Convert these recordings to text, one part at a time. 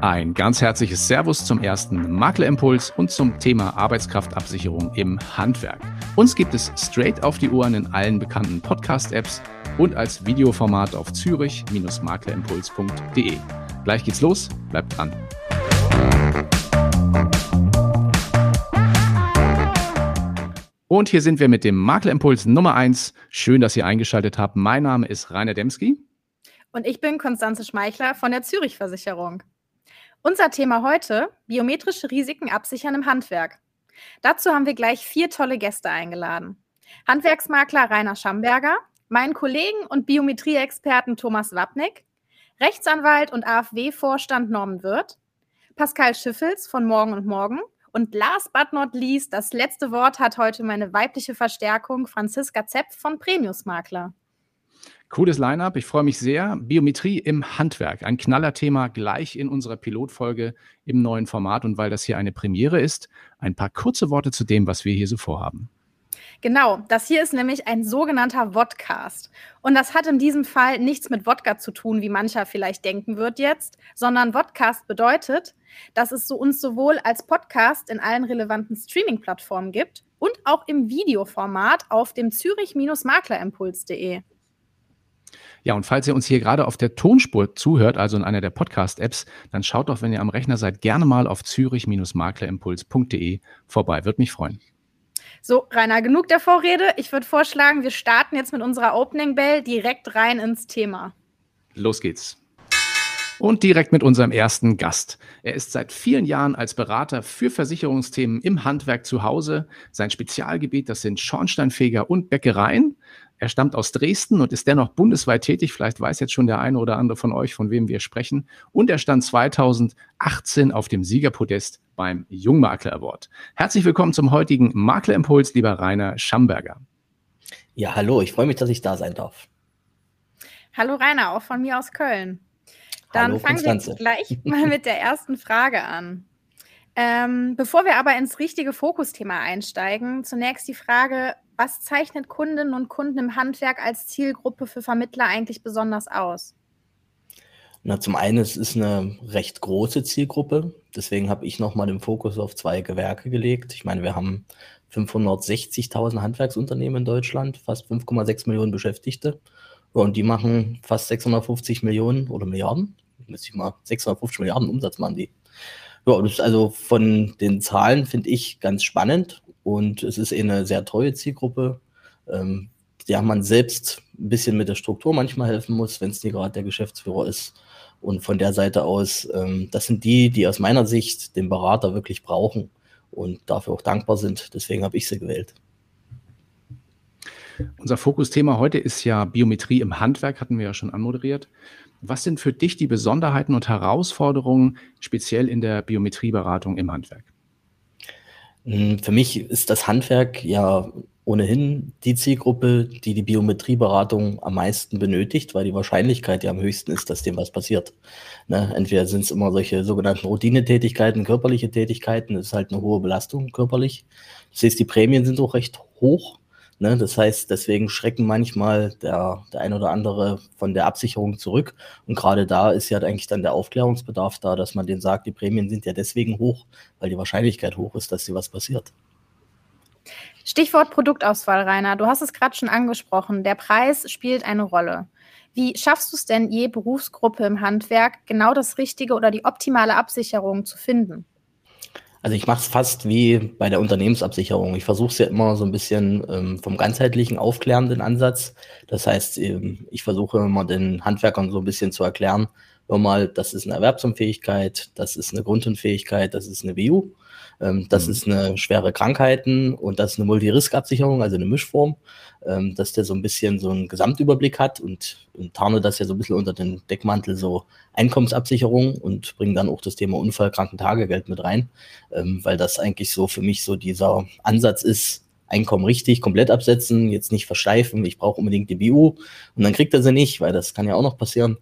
Ein ganz herzliches Servus zum ersten Maklerimpuls und zum Thema Arbeitskraftabsicherung im Handwerk. Uns gibt es straight auf die Ohren in allen bekannten Podcast-Apps und als Videoformat auf zürich-maklerimpuls.de. Gleich geht's los, bleibt dran. Und hier sind wir mit dem Maklerimpuls Nummer 1. Schön, dass ihr eingeschaltet habt. Mein Name ist Rainer Demski. Und ich bin Konstanze Schmeichler von der Zürich Versicherung. Unser Thema heute: biometrische Risiken absichern im Handwerk. Dazu haben wir gleich vier tolle Gäste eingeladen. Handwerksmakler Rainer Schamberger, meinen Kollegen und Biometrieexperten Thomas Wapnick, Rechtsanwalt und AfW-Vorstand Norman Wirth, Pascal Schiffels von Morgen und Morgen und last but not least, das letzte Wort hat heute meine weibliche Verstärkung Franziska Zepp von Premius Makler. Cooles Line-up, ich freue mich sehr. Biometrie im Handwerk, ein Knallerthema gleich in unserer Pilotfolge im neuen Format. Und weil das hier eine Premiere ist, ein paar kurze Worte zu dem, was wir hier so vorhaben. Genau, das hier ist nämlich ein sogenannter Vodcast. Und das hat in diesem Fall nichts mit Wodka zu tun, wie mancher vielleicht denken wird jetzt, sondern Vodcast bedeutet, dass es so uns sowohl als Podcast in allen relevanten Streaming-Plattformen gibt und auch im Videoformat auf dem zürich-maklerimpuls.de. Ja, und falls ihr uns hier gerade auf der Tonspur zuhört, also in einer der Podcast-Apps, dann schaut doch, wenn ihr am Rechner seid, gerne mal auf zürich-maklerimpuls.de vorbei. Würde mich freuen. So, Rainer, genug der Vorrede. Ich würde vorschlagen, wir starten jetzt mit unserer Opening Bell direkt rein ins Thema. Los geht's. Und direkt mit unserem ersten Gast. Er ist seit vielen Jahren als Berater für Versicherungsthemen im Handwerk zu Hause. Sein Spezialgebiet, das sind Schornsteinfeger und Bäckereien. Er stammt aus Dresden und ist dennoch bundesweit tätig. Vielleicht weiß jetzt schon der eine oder andere von euch, von wem wir sprechen. Und er stand 2018 auf dem Siegerpodest beim Jungmakler Award. Herzlich willkommen zum heutigen Maklerimpuls, lieber Rainer Schamberger. Ja, hallo, ich freue mich, dass ich da sein darf. Hallo Rainer, auch von mir aus Köln. Dann Hallo, fangen wir gleich mal mit der ersten Frage an. Ähm, bevor wir aber ins richtige Fokusthema einsteigen, zunächst die Frage, was zeichnet Kundinnen und Kunden im Handwerk als Zielgruppe für Vermittler eigentlich besonders aus? Na, zum einen, es ist eine recht große Zielgruppe. Deswegen habe ich nochmal den Fokus auf zwei Gewerke gelegt. Ich meine, wir haben 560.000 Handwerksunternehmen in Deutschland, fast 5,6 Millionen Beschäftigte. Und die machen fast 650 Millionen oder Milliarden. Müsste ich mal 650 Milliarden Umsatz machen die. Ja, das ist also von den Zahlen finde ich ganz spannend und es ist eh eine sehr treue Zielgruppe, ähm, der man selbst ein bisschen mit der Struktur manchmal helfen muss, wenn es nicht gerade der Geschäftsführer ist. Und von der Seite aus, ähm, das sind die, die aus meiner Sicht den Berater wirklich brauchen und dafür auch dankbar sind. Deswegen habe ich sie gewählt. Unser Fokusthema heute ist ja Biometrie im Handwerk, hatten wir ja schon anmoderiert. Was sind für dich die Besonderheiten und Herausforderungen speziell in der Biometrieberatung im Handwerk? Hm, für mich ist das Handwerk ja ohnehin die Zielgruppe, die die Biometrieberatung am meisten benötigt, weil die Wahrscheinlichkeit ja am höchsten ist, dass dem was passiert. Ne? Entweder sind es immer solche sogenannten Routinetätigkeiten, körperliche Tätigkeiten, das ist halt eine hohe Belastung körperlich. Du siehst, die Prämien sind auch recht hoch. Ne? Das heißt, deswegen schrecken manchmal der, der ein oder andere von der Absicherung zurück. Und gerade da ist ja eigentlich dann der Aufklärungsbedarf da, dass man denen sagt, die Prämien sind ja deswegen hoch, weil die Wahrscheinlichkeit hoch ist, dass sie was passiert. Stichwort Produktauswahl, Rainer. Du hast es gerade schon angesprochen. Der Preis spielt eine Rolle. Wie schaffst du es denn, je Berufsgruppe im Handwerk genau das Richtige oder die optimale Absicherung zu finden? Also ich mache es fast wie bei der Unternehmensabsicherung. Ich versuche es ja immer so ein bisschen ähm, vom ganzheitlichen, aufklärenden Ansatz. Das heißt, ähm, ich versuche immer den Handwerkern so ein bisschen zu erklären, hör mal, das ist eine Erwerbsunfähigkeit, das ist eine Grundunfähigkeit, das ist eine WU, ähm, das mhm. ist eine schwere Krankheiten und das ist eine Multirisk-Absicherung, also eine Mischform, ähm, dass der so ein bisschen so einen Gesamtüberblick hat und, und tarne das ja so ein bisschen unter den Deckmantel so Einkommensabsicherung und bringe dann auch das Thema Unfall, Krankentagegeld mit rein, ähm, weil das eigentlich so für mich so dieser Ansatz ist, Einkommen richtig, komplett absetzen, jetzt nicht versteifen, ich brauche unbedingt die BU und dann kriegt er sie nicht, weil das kann ja auch noch passieren.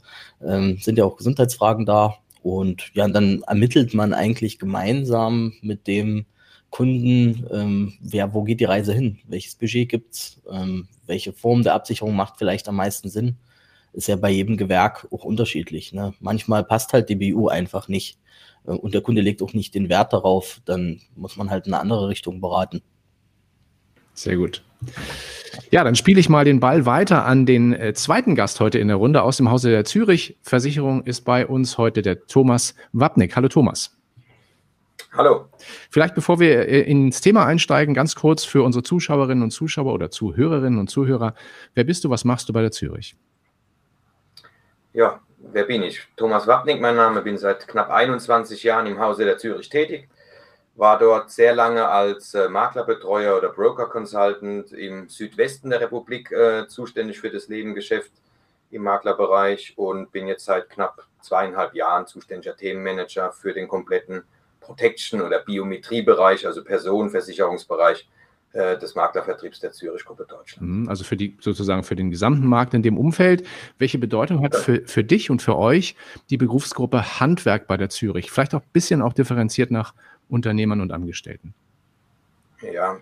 Ähm, sind ja auch Gesundheitsfragen da und ja, dann ermittelt man eigentlich gemeinsam mit dem Kunden, ähm, wer, wo geht die Reise hin, welches Budget gibt's, ähm, welche Form der Absicherung macht vielleicht am meisten Sinn ist ja bei jedem Gewerk auch unterschiedlich. Ne? Manchmal passt halt die BU einfach nicht äh, und der Kunde legt auch nicht den Wert darauf, dann muss man halt in eine andere Richtung beraten. Sehr gut. Ja, dann spiele ich mal den Ball weiter an den äh, zweiten Gast heute in der Runde aus dem Hause der Zürich Versicherung ist bei uns heute der Thomas Wapnick. Hallo Thomas. Hallo. Vielleicht bevor wir äh, ins Thema einsteigen, ganz kurz für unsere Zuschauerinnen und Zuschauer oder Zuhörerinnen und Zuhörer. Wer bist du, was machst du bei der Zürich? Ja, wer bin ich? Thomas Wapnick, mein Name, bin seit knapp 21 Jahren im Hause der Zürich tätig war dort sehr lange als äh, Maklerbetreuer oder Broker Consultant im Südwesten der Republik äh, zuständig für das Nebengeschäft im Maklerbereich und bin jetzt seit knapp zweieinhalb Jahren zuständiger Themenmanager für den kompletten Protection- oder Biometriebereich, also Personenversicherungsbereich äh, des Maklervertriebs der Zürich Gruppe Deutschland. Mhm, also für die sozusagen für den gesamten Markt in dem Umfeld. Welche Bedeutung hat für, für dich und für euch die Berufsgruppe Handwerk bei der Zürich? Vielleicht auch ein bisschen auch differenziert nach Unternehmern und Angestellten? Ja,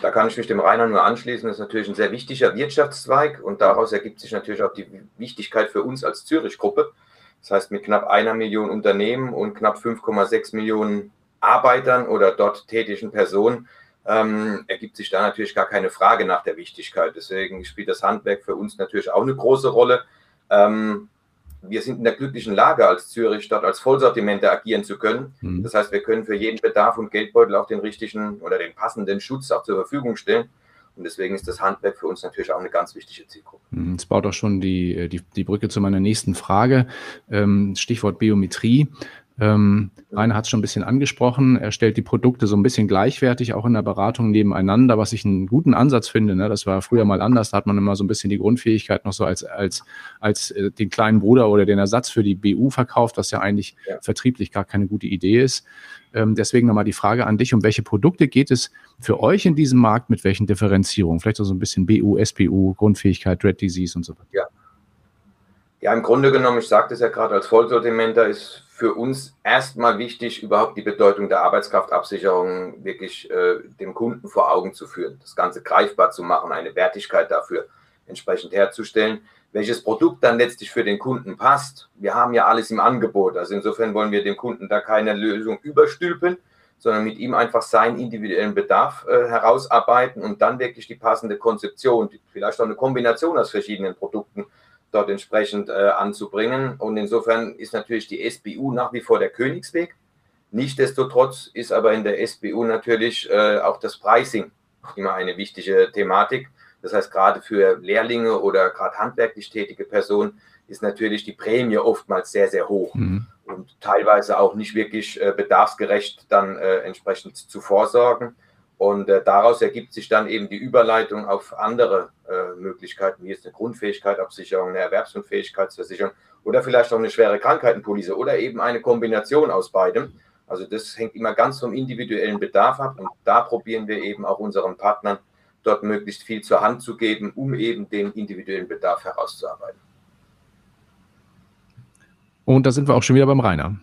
da kann ich mich dem Rainer nur anschließen. Das ist natürlich ein sehr wichtiger Wirtschaftszweig und daraus ergibt sich natürlich auch die Wichtigkeit für uns als Zürich-Gruppe. Das heißt, mit knapp einer Million Unternehmen und knapp 5,6 Millionen Arbeitern oder dort tätigen Personen ähm, ergibt sich da natürlich gar keine Frage nach der Wichtigkeit. Deswegen spielt das Handwerk für uns natürlich auch eine große Rolle. Ähm, wir sind in der glücklichen Lage, als Zürich dort als Vollsortimenter agieren zu können. Mhm. Das heißt, wir können für jeden Bedarf und Geldbeutel auch den richtigen oder den passenden Schutz auch zur Verfügung stellen. Und deswegen ist das Handwerk für uns natürlich auch eine ganz wichtige Zielgruppe. Mhm, es baut auch schon die, äh, die, die Brücke zu meiner nächsten Frage. Ähm, Stichwort Biometrie. Ähm, Rainer hat es schon ein bisschen angesprochen. Er stellt die Produkte so ein bisschen gleichwertig, auch in der Beratung nebeneinander, was ich einen guten Ansatz finde. Ne? Das war früher mal anders. Da hat man immer so ein bisschen die Grundfähigkeit noch so als, als, als äh, den kleinen Bruder oder den Ersatz für die BU verkauft, was ja eigentlich ja. vertrieblich gar keine gute Idee ist. Ähm, deswegen nochmal die Frage an dich, um welche Produkte geht es für euch in diesem Markt, mit welchen Differenzierungen? Vielleicht so ein bisschen BU, SPU, Grundfähigkeit, Dread Disease und so weiter. Ja. Ja, im Grunde genommen, ich sagte es ja gerade, als Vollsortimenter ist für uns erstmal wichtig, überhaupt die Bedeutung der Arbeitskraftabsicherung wirklich äh, dem Kunden vor Augen zu führen, das Ganze greifbar zu machen, eine Wertigkeit dafür entsprechend herzustellen. Welches Produkt dann letztlich für den Kunden passt, wir haben ja alles im Angebot. Also insofern wollen wir dem Kunden da keine Lösung überstülpen, sondern mit ihm einfach seinen individuellen Bedarf äh, herausarbeiten und dann wirklich die passende Konzeption, vielleicht auch eine Kombination aus verschiedenen Produkten dort entsprechend äh, anzubringen. Und insofern ist natürlich die SBU nach wie vor der Königsweg. Nichtsdestotrotz ist aber in der SBU natürlich äh, auch das Pricing immer eine wichtige Thematik. Das heißt, gerade für Lehrlinge oder gerade handwerklich tätige Personen ist natürlich die Prämie oftmals sehr, sehr hoch mhm. und teilweise auch nicht wirklich äh, bedarfsgerecht dann äh, entsprechend zu vorsorgen. Und äh, daraus ergibt sich dann eben die Überleitung auf andere äh, Möglichkeiten, wie jetzt eine Grundfähigkeitsabsicherung, eine Erwerbsunfähigkeitsversicherung oder vielleicht auch eine schwere Krankheitenpolice oder eben eine Kombination aus beidem. Also das hängt immer ganz vom individuellen Bedarf ab und da probieren wir eben auch unseren Partnern dort möglichst viel zur Hand zu geben, um eben den individuellen Bedarf herauszuarbeiten. Und da sind wir auch schon wieder beim Rainer.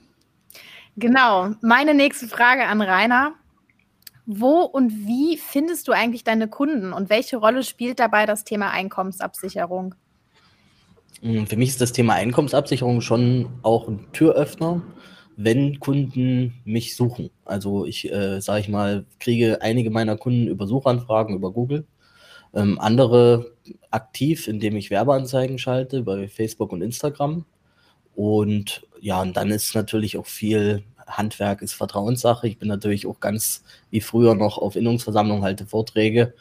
Genau. Meine nächste Frage an Rainer. Wo und wie findest du eigentlich deine Kunden und welche Rolle spielt dabei das Thema Einkommensabsicherung? Hm, für mich ist das Thema Einkommensabsicherung schon auch ein Türöffner, wenn Kunden mich suchen. Also ich, äh, sage ich mal, kriege einige meiner Kunden über Suchanfragen über Google, ähm, andere aktiv, indem ich Werbeanzeigen schalte bei Facebook und Instagram. Und ja, und dann ist natürlich auch viel Handwerk ist Vertrauenssache. Ich bin natürlich auch ganz wie früher noch auf Innungsversammlungen, halte Vorträge,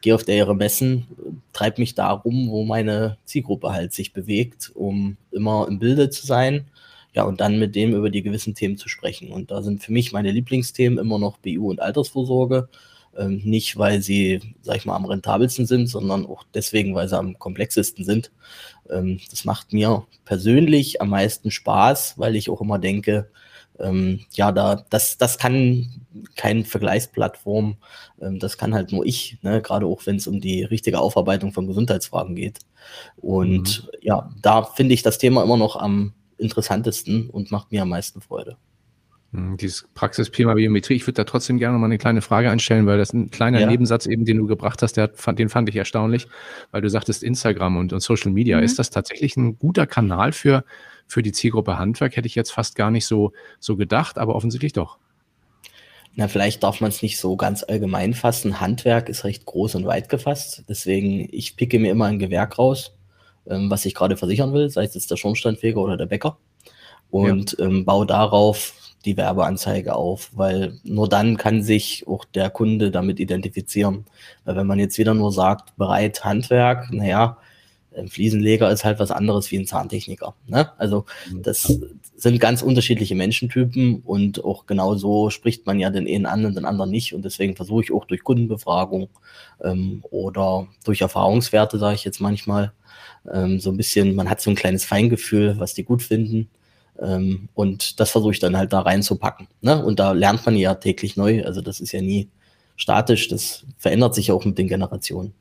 gehe auf der ihre Messen, treibe mich da rum, wo meine Zielgruppe halt sich bewegt, um immer im Bilde zu sein. Ja, und dann mit dem über die gewissen Themen zu sprechen. Und da sind für mich meine Lieblingsthemen immer noch BU und Altersvorsorge. Ähm, nicht, weil sie, sag ich mal, am rentabelsten sind, sondern auch deswegen, weil sie am komplexesten sind. Ähm, das macht mir persönlich am meisten Spaß, weil ich auch immer denke, ähm, ja, da, das, das kann keine Vergleichsplattform, ähm, das kann halt nur ich, ne? gerade auch wenn es um die richtige Aufarbeitung von Gesundheitsfragen geht. Und mhm. ja, da finde ich das Thema immer noch am interessantesten und macht mir am meisten Freude. Hm, dieses Praxisthema Biometrie, ich würde da trotzdem gerne noch mal eine kleine Frage einstellen, weil das ein kleiner ja. Nebensatz eben, den du gebracht hast, der, den fand ich erstaunlich, weil du sagtest Instagram und, und Social Media. Mhm. Ist das tatsächlich ein guter Kanal für, für die Zielgruppe Handwerk? Hätte ich jetzt fast gar nicht so, so gedacht, aber offensichtlich doch. Na, vielleicht darf man es nicht so ganz allgemein fassen. Handwerk ist recht groß und weit gefasst. Deswegen, ich picke mir immer ein Gewerk raus, ähm, was ich gerade versichern will, sei es jetzt der Schornsteinfeger oder der Bäcker. Und ja. ähm, baue darauf die Werbeanzeige auf, weil nur dann kann sich auch der Kunde damit identifizieren. Weil wenn man jetzt wieder nur sagt, bereit Handwerk, naja, ein Fliesenleger ist halt was anderes wie ein Zahntechniker. Ne? Also mhm. das sind ganz unterschiedliche Menschentypen und auch genau so spricht man ja den einen an und den anderen nicht. Und deswegen versuche ich auch durch Kundenbefragung ähm, oder durch Erfahrungswerte, sage ich jetzt manchmal, ähm, so ein bisschen, man hat so ein kleines Feingefühl, was die gut finden. Ähm, und das versuche ich dann halt da reinzupacken. Ne? Und da lernt man ja täglich neu. Also das ist ja nie statisch, das verändert sich auch mit den Generationen.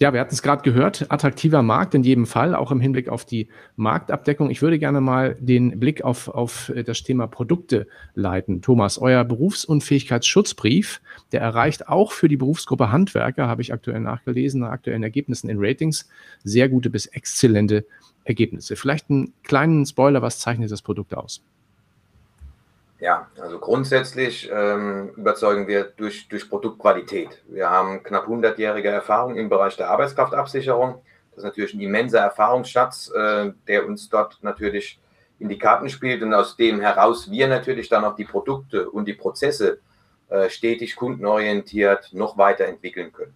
Ja, wir hatten es gerade gehört, attraktiver Markt in jedem Fall, auch im Hinblick auf die Marktabdeckung. Ich würde gerne mal den Blick auf, auf das Thema Produkte leiten. Thomas, euer Berufsunfähigkeitsschutzbrief, der erreicht auch für die Berufsgruppe Handwerker, habe ich aktuell nachgelesen, nach aktuellen Ergebnissen in Ratings, sehr gute bis exzellente Ergebnisse. Vielleicht einen kleinen Spoiler, was zeichnet das Produkt aus? Ja, also grundsätzlich ähm, überzeugen wir durch, durch Produktqualität. Wir haben knapp 100-jährige Erfahrung im Bereich der Arbeitskraftabsicherung. Das ist natürlich ein immenser Erfahrungsschatz, äh, der uns dort natürlich in die Karten spielt und aus dem heraus wir natürlich dann auch die Produkte und die Prozesse äh, stetig kundenorientiert noch weiterentwickeln können.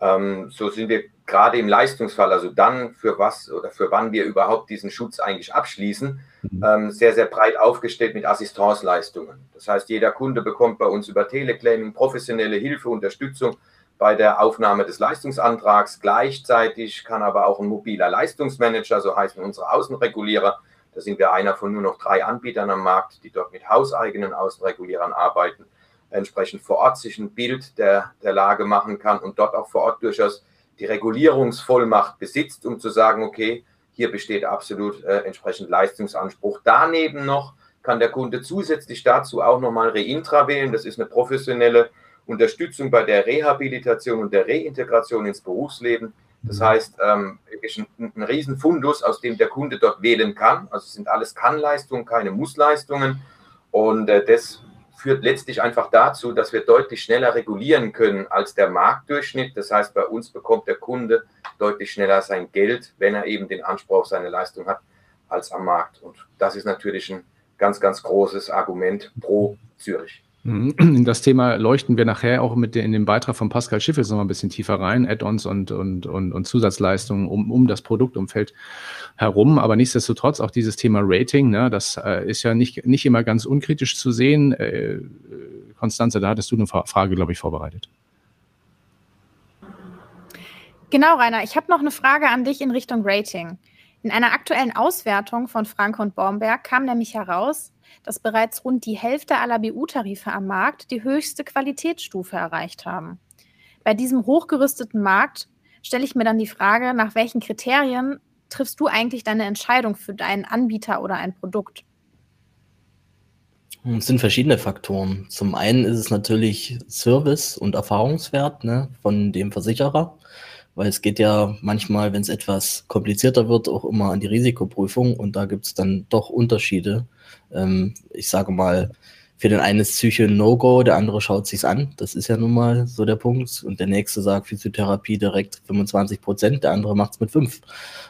Ähm, so sind wir gerade im Leistungsfall, also dann für was oder für wann wir überhaupt diesen Schutz eigentlich abschließen, mhm. ähm, sehr, sehr breit aufgestellt mit Assistenzleistungen. Das heißt, jeder Kunde bekommt bei uns über Teleclaiming professionelle Hilfe, Unterstützung bei der Aufnahme des Leistungsantrags. Gleichzeitig kann aber auch ein mobiler Leistungsmanager, so heißen unsere Außenregulierer, da sind wir einer von nur noch drei Anbietern am Markt, die dort mit hauseigenen Außenregulierern arbeiten, entsprechend vor Ort sich ein Bild der, der Lage machen kann und dort auch vor Ort durchaus die Regulierungsvollmacht besitzt, um zu sagen, okay, hier besteht absolut äh, entsprechend Leistungsanspruch. Daneben noch kann der Kunde zusätzlich dazu auch nochmal Reintra wählen. Das ist eine professionelle Unterstützung bei der Rehabilitation und der Reintegration ins Berufsleben. Das mhm. heißt, ähm, wirklich ein, ein Riesenfundus, aus dem der Kunde dort wählen kann. Also es sind alles Kann-Leistungen, keine Muss-Leistungen. Und äh, das führt letztlich einfach dazu, dass wir deutlich schneller regulieren können als der Marktdurchschnitt. Das heißt, bei uns bekommt der Kunde deutlich schneller sein Geld, wenn er eben den Anspruch auf seine Leistung hat, als am Markt. Und das ist natürlich ein ganz, ganz großes Argument pro Zürich. Mhm. In das Thema leuchten wir nachher auch mit in dem Beitrag von Pascal Schiffels noch ein bisschen tiefer rein, Add-ons und, und, und, und Zusatzleistungen um, um das Produktumfeld herum. Aber nichtsdestotrotz auch dieses Thema Rating, ne, das äh, ist ja nicht, nicht immer ganz unkritisch zu sehen. Äh, Konstanze, da hattest du eine Frage, glaube ich, vorbereitet. Genau, Rainer. Ich habe noch eine Frage an dich in Richtung Rating. In einer aktuellen Auswertung von Franke und Baumberg kam nämlich heraus, dass bereits rund die Hälfte aller BU-Tarife am Markt die höchste Qualitätsstufe erreicht haben. Bei diesem hochgerüsteten Markt stelle ich mir dann die Frage, nach welchen Kriterien triffst du eigentlich deine Entscheidung für deinen Anbieter oder ein Produkt? Es sind verschiedene Faktoren. Zum einen ist es natürlich Service und Erfahrungswert ne, von dem Versicherer, weil es geht ja manchmal, wenn es etwas komplizierter wird, auch immer an die Risikoprüfung und da gibt es dann doch Unterschiede ähm, ich sage mal, für den einen ist Psyche ein No-Go, der andere schaut sich's an. Das ist ja nun mal so der Punkt. Und der nächste sagt Physiotherapie direkt 25 Prozent, der andere macht's mit fünf.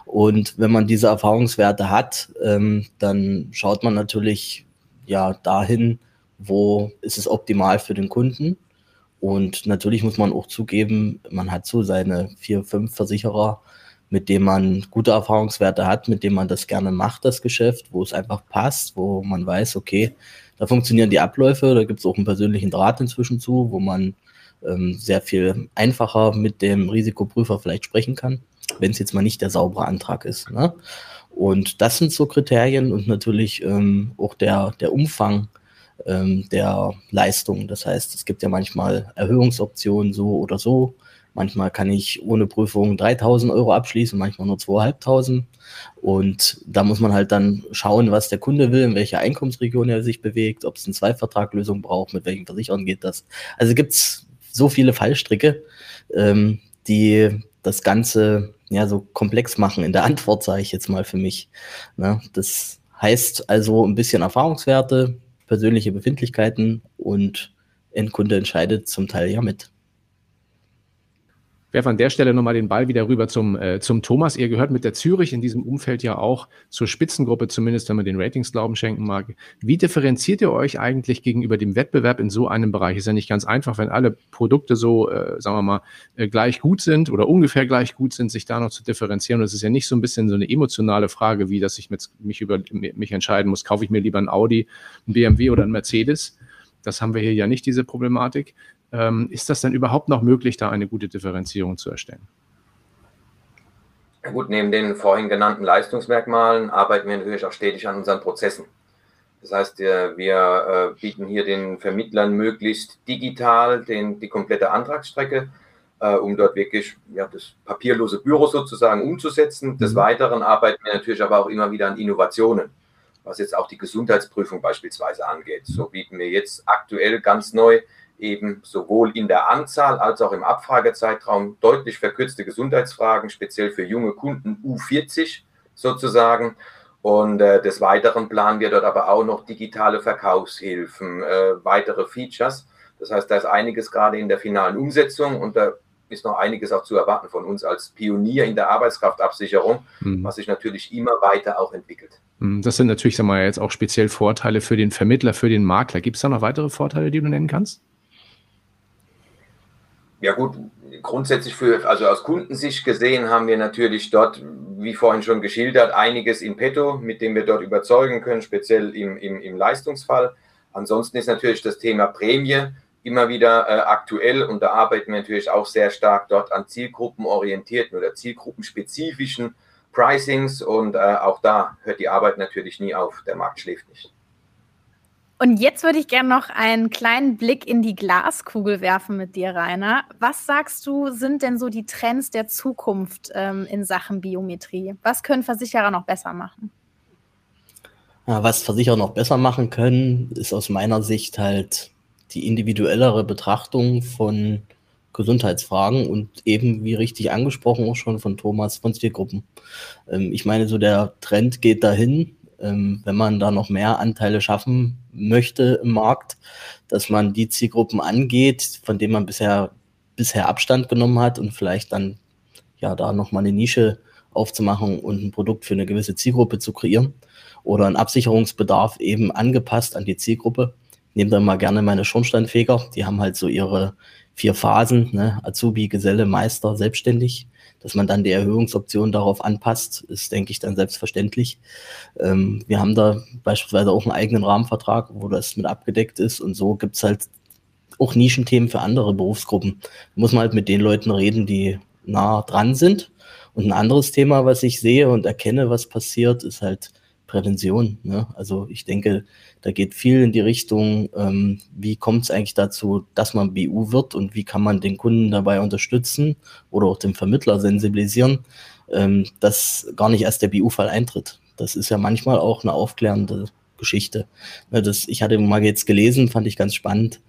Und wenn man diese Erfahrungswerte hat, ähm, dann schaut man natürlich ja dahin, wo ist es optimal für den Kunden. Und natürlich muss man auch zugeben, man hat so seine vier, fünf Versicherer, mit dem man gute Erfahrungswerte hat, mit dem man das gerne macht, das Geschäft, wo es einfach passt, wo man weiß, okay, da funktionieren die Abläufe, da gibt es auch einen persönlichen Draht inzwischen zu, wo man ähm, sehr viel einfacher mit dem Risikoprüfer vielleicht sprechen kann, wenn es jetzt mal nicht der saubere Antrag ist. Ne? Und das sind so Kriterien und natürlich ähm, auch der, der Umfang ähm, der Leistung. Das heißt, es gibt ja manchmal Erhöhungsoptionen so oder so Manchmal kann ich ohne Prüfung 3000 Euro abschließen, manchmal nur 2500. Und da muss man halt dann schauen, was der Kunde will, in welcher Einkommensregion er sich bewegt, ob es eine Zweivertraglösung braucht, mit welchen Versicherern geht das. Also gibt es so viele Fallstricke, ähm, die das Ganze ja so komplex machen in der Antwort, sage ich jetzt mal für mich. Ne? Das heißt also ein bisschen Erfahrungswerte, persönliche Befindlichkeiten und Endkunde entscheidet zum Teil ja mit werfe an der Stelle nochmal den Ball wieder rüber zum, äh, zum Thomas. Ihr gehört mit der Zürich in diesem Umfeld ja auch zur Spitzengruppe, zumindest wenn man den Ratings Glauben schenken mag. Wie differenziert ihr euch eigentlich gegenüber dem Wettbewerb in so einem Bereich? Ist ja nicht ganz einfach, wenn alle Produkte so, äh, sagen wir mal, äh, gleich gut sind oder ungefähr gleich gut sind, sich da noch zu differenzieren. Und es ist ja nicht so ein bisschen so eine emotionale Frage, wie dass ich mit, mich über mich entscheiden muss, kaufe ich mir lieber ein Audi, ein BMW oder ein Mercedes. Das haben wir hier ja nicht, diese Problematik. Ähm, ist das denn überhaupt noch möglich, da eine gute Differenzierung zu erstellen? Gut, neben den vorhin genannten Leistungsmerkmalen arbeiten wir natürlich auch stetig an unseren Prozessen. Das heißt, wir äh, bieten hier den Vermittlern möglichst digital den, die komplette Antragsstrecke, äh, um dort wirklich ja, das papierlose Büro sozusagen umzusetzen. Des mhm. Weiteren arbeiten wir natürlich aber auch immer wieder an Innovationen, was jetzt auch die Gesundheitsprüfung beispielsweise angeht. So bieten wir jetzt aktuell ganz neu eben sowohl in der Anzahl als auch im Abfragezeitraum deutlich verkürzte Gesundheitsfragen, speziell für junge Kunden U40 sozusagen. Und äh, des Weiteren planen wir dort aber auch noch digitale Verkaufshilfen, äh, weitere Features. Das heißt, da ist einiges gerade in der finalen Umsetzung und da ist noch einiges auch zu erwarten von uns als Pionier in der Arbeitskraftabsicherung, mhm. was sich natürlich immer weiter auch entwickelt. Hm, das sind natürlich, sagen wir jetzt auch speziell Vorteile für den Vermittler, für den Makler. Gibt es da noch weitere Vorteile, die du nennen kannst? Ja gut, grundsätzlich für, also aus Kundensicht gesehen haben wir natürlich dort, wie vorhin schon geschildert, einiges in petto, mit dem wir dort überzeugen können, speziell im, im, im Leistungsfall. Ansonsten ist natürlich das Thema Prämie immer wieder äh, aktuell und da arbeiten wir natürlich auch sehr stark dort an zielgruppenorientierten oder zielgruppenspezifischen Pricings und äh, auch da hört die Arbeit natürlich nie auf. Der Markt schläft nicht. Und jetzt würde ich gerne noch einen kleinen Blick in die Glaskugel werfen mit dir, Rainer. Was sagst du, sind denn so die Trends der Zukunft ähm, in Sachen Biometrie? Was können Versicherer noch besser machen? Ja, was Versicherer noch besser machen können, ist aus meiner Sicht halt die individuellere Betrachtung von Gesundheitsfragen und eben, wie richtig angesprochen, auch schon von Thomas, von Zielgruppen. Ähm, ich meine, so der Trend geht dahin, ähm, wenn man da noch mehr Anteile schaffen möchte im Markt, dass man die Zielgruppen angeht, von denen man bisher, bisher Abstand genommen hat und vielleicht dann ja da nochmal eine Nische aufzumachen und ein Produkt für eine gewisse Zielgruppe zu kreieren oder einen Absicherungsbedarf eben angepasst an die Zielgruppe. Nehmt dann mal gerne meine Schornsteinfeger, die haben halt so ihre vier Phasen, ne? Azubi, Geselle, Meister, selbstständig dass man dann die Erhöhungsoption darauf anpasst, ist, denke ich, dann selbstverständlich. Ähm, wir haben da beispielsweise auch einen eigenen Rahmenvertrag, wo das mit abgedeckt ist und so gibt es halt auch Nischenthemen für andere Berufsgruppen. Da muss man halt mit den Leuten reden, die nah dran sind. Und ein anderes Thema, was ich sehe und erkenne, was passiert, ist halt Prävention. Ne? Also ich denke, da geht viel in die Richtung, ähm, wie kommt es eigentlich dazu, dass man BU wird und wie kann man den Kunden dabei unterstützen oder auch den Vermittler sensibilisieren, ähm, dass gar nicht erst der BU-Fall eintritt. Das ist ja manchmal auch eine aufklärende Geschichte. Ne, das, ich hatte mal jetzt gelesen, fand ich ganz spannend,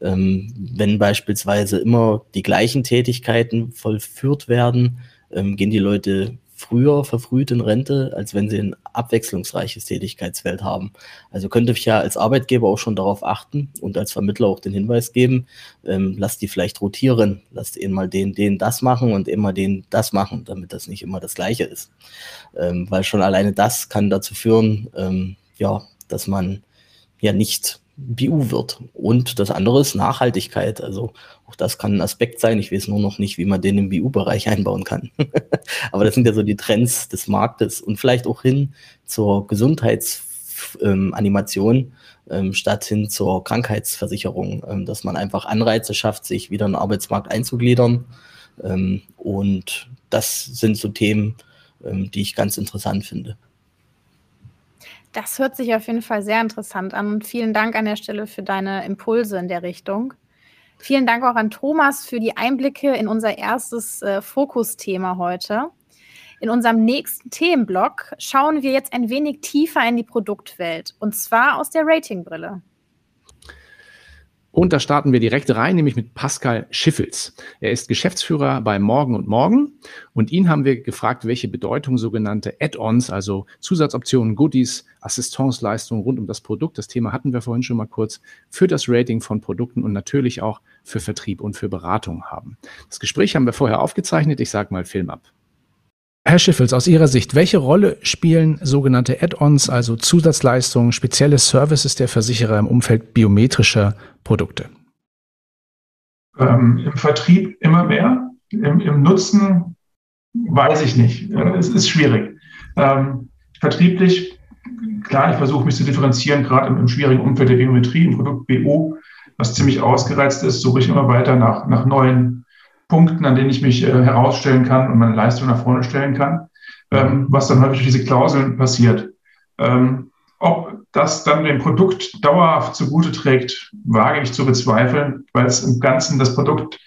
ähm, wenn beispielsweise immer die gleichen Tätigkeiten vollführt werden, ähm, gehen die Leute früher verfrüht in Rente, als wenn sie ein abwechslungsreiches Tätigkeitsfeld haben. Also könnte ich ja als Arbeitgeber auch schon darauf achten und als Vermittler auch den Hinweis geben, ähm, lasst die vielleicht rotieren, lasst eben mal den, den das machen und immer den das machen, damit das nicht immer das Gleiche ist. Ähm, weil schon alleine das kann dazu führen, ähm, ja, dass man ja nicht BU wird. Und das andere ist Nachhaltigkeit. Also auch das kann ein Aspekt sein. Ich weiß nur noch nicht, wie man den im BU-Bereich einbauen kann. Aber das sind ja so die Trends des Marktes und vielleicht auch hin zur Gesundheitsanimation ähm, statt hin zur Krankheitsversicherung, ähm, dass man einfach Anreize schafft, sich wieder in den Arbeitsmarkt einzugliedern. Ähm, und das sind so Themen, ähm, die ich ganz interessant finde. Das hört sich auf jeden Fall sehr interessant an und vielen Dank an der Stelle für deine Impulse in der Richtung. Vielen Dank auch an Thomas für die Einblicke in unser erstes äh, Fokusthema heute. In unserem nächsten Themenblock schauen wir jetzt ein wenig tiefer in die Produktwelt und zwar aus der Ratingbrille. Und da starten wir direkt rein, nämlich mit Pascal Schiffels. Er ist Geschäftsführer bei Morgen und Morgen und ihn haben wir gefragt, welche Bedeutung sogenannte Add-ons, also Zusatzoptionen, Goodies, Assistenzleistungen rund um das Produkt, das Thema hatten wir vorhin schon mal kurz, für das Rating von Produkten und natürlich auch für Vertrieb und für Beratung haben. Das Gespräch haben wir vorher aufgezeichnet. Ich sage mal Film ab. Herr Schiffels, aus Ihrer Sicht, welche Rolle spielen sogenannte Add-ons, also Zusatzleistungen, spezielle Services der Versicherer im Umfeld biometrischer Produkte? Ähm, Im Vertrieb immer mehr, im, im, Nutzen weiß ich nicht. Es ist schwierig. Ähm, vertrieblich, klar, ich versuche mich zu differenzieren, gerade im, im, schwierigen Umfeld der Biometrie, im Produkt BO, was ziemlich ausgereizt ist, suche ich immer weiter nach, nach neuen Punkten, an denen ich mich äh, herausstellen kann und meine Leistung nach vorne stellen kann, ähm, was dann häufig durch diese Klauseln passiert. Ähm, ob das dann dem Produkt dauerhaft zugute trägt, wage ich zu bezweifeln, weil es im Ganzen das Produkt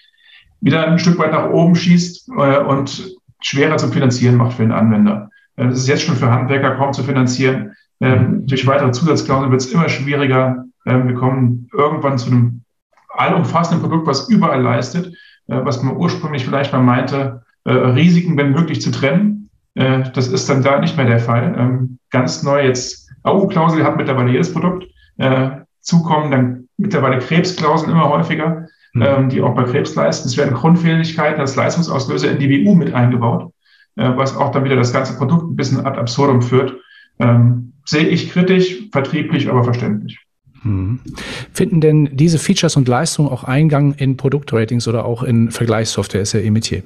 wieder ein Stück weit nach oben schießt äh, und schwerer zu finanzieren macht für den Anwender. Äh, das ist jetzt schon für Handwerker kaum zu finanzieren. Ähm, durch weitere Zusatzklauseln wird es immer schwieriger. Ähm, wir kommen irgendwann zu einem allumfassenden Produkt, was überall leistet. Äh, was man ursprünglich vielleicht mal meinte, äh, Risiken, wenn möglich, zu trennen. Äh, das ist dann da nicht mehr der Fall. Ähm, ganz neu jetzt, AU-Klausel hat mittlerweile jedes Produkt. Zukommen dann mittlerweile Krebsklauseln immer häufiger, mhm. die auch bei Krebs leisten. Es werden Grundfähigkeiten als Leistungsauslöser in die WU mit eingebaut, was auch dann wieder das ganze Produkt ein bisschen ad absurdum führt. Ähm, sehe ich kritisch, vertrieblich, aber verständlich. Hm. Finden denn diese Features und Leistungen auch Eingang in Produktratings oder auch in Vergleichssoftware? Ist ja Emitier.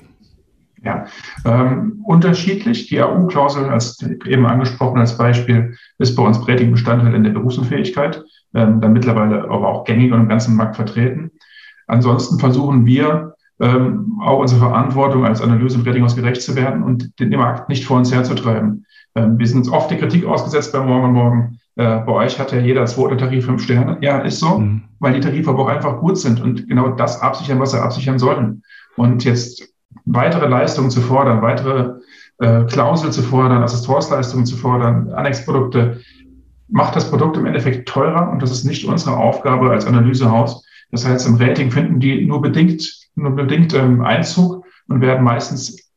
Ja, ähm, unterschiedlich. Die AU-Klausel, als eben angesprochen als Beispiel, ist bei uns prägend Bestandteil in der Berufsunfähigkeit, ähm, dann mittlerweile aber auch gängig und im ganzen Markt vertreten. Ansonsten versuchen wir, ähm, auch unsere Verantwortung als Analyse- und Ratinghaus gerecht zu werden und den Markt nicht vor uns herzutreiben. Ähm, wir sind uns oft die Kritik ausgesetzt bei Morgen und Morgen, äh, bei euch hat ja jeder zweite Tarif fünf Sterne. Ja, ist so, mhm. weil die Tarife aber auch einfach gut sind und genau das absichern, was sie absichern sollen. Und jetzt weitere Leistungen zu fordern, weitere äh, Klausel zu fordern, Assistorsleistungen zu fordern, Annexprodukte, macht das Produkt im Endeffekt teurer und das ist nicht unsere Aufgabe als Analysehaus. Das heißt, im Rating finden die nur bedingt, nur bedingt ähm, Einzug und werden meistens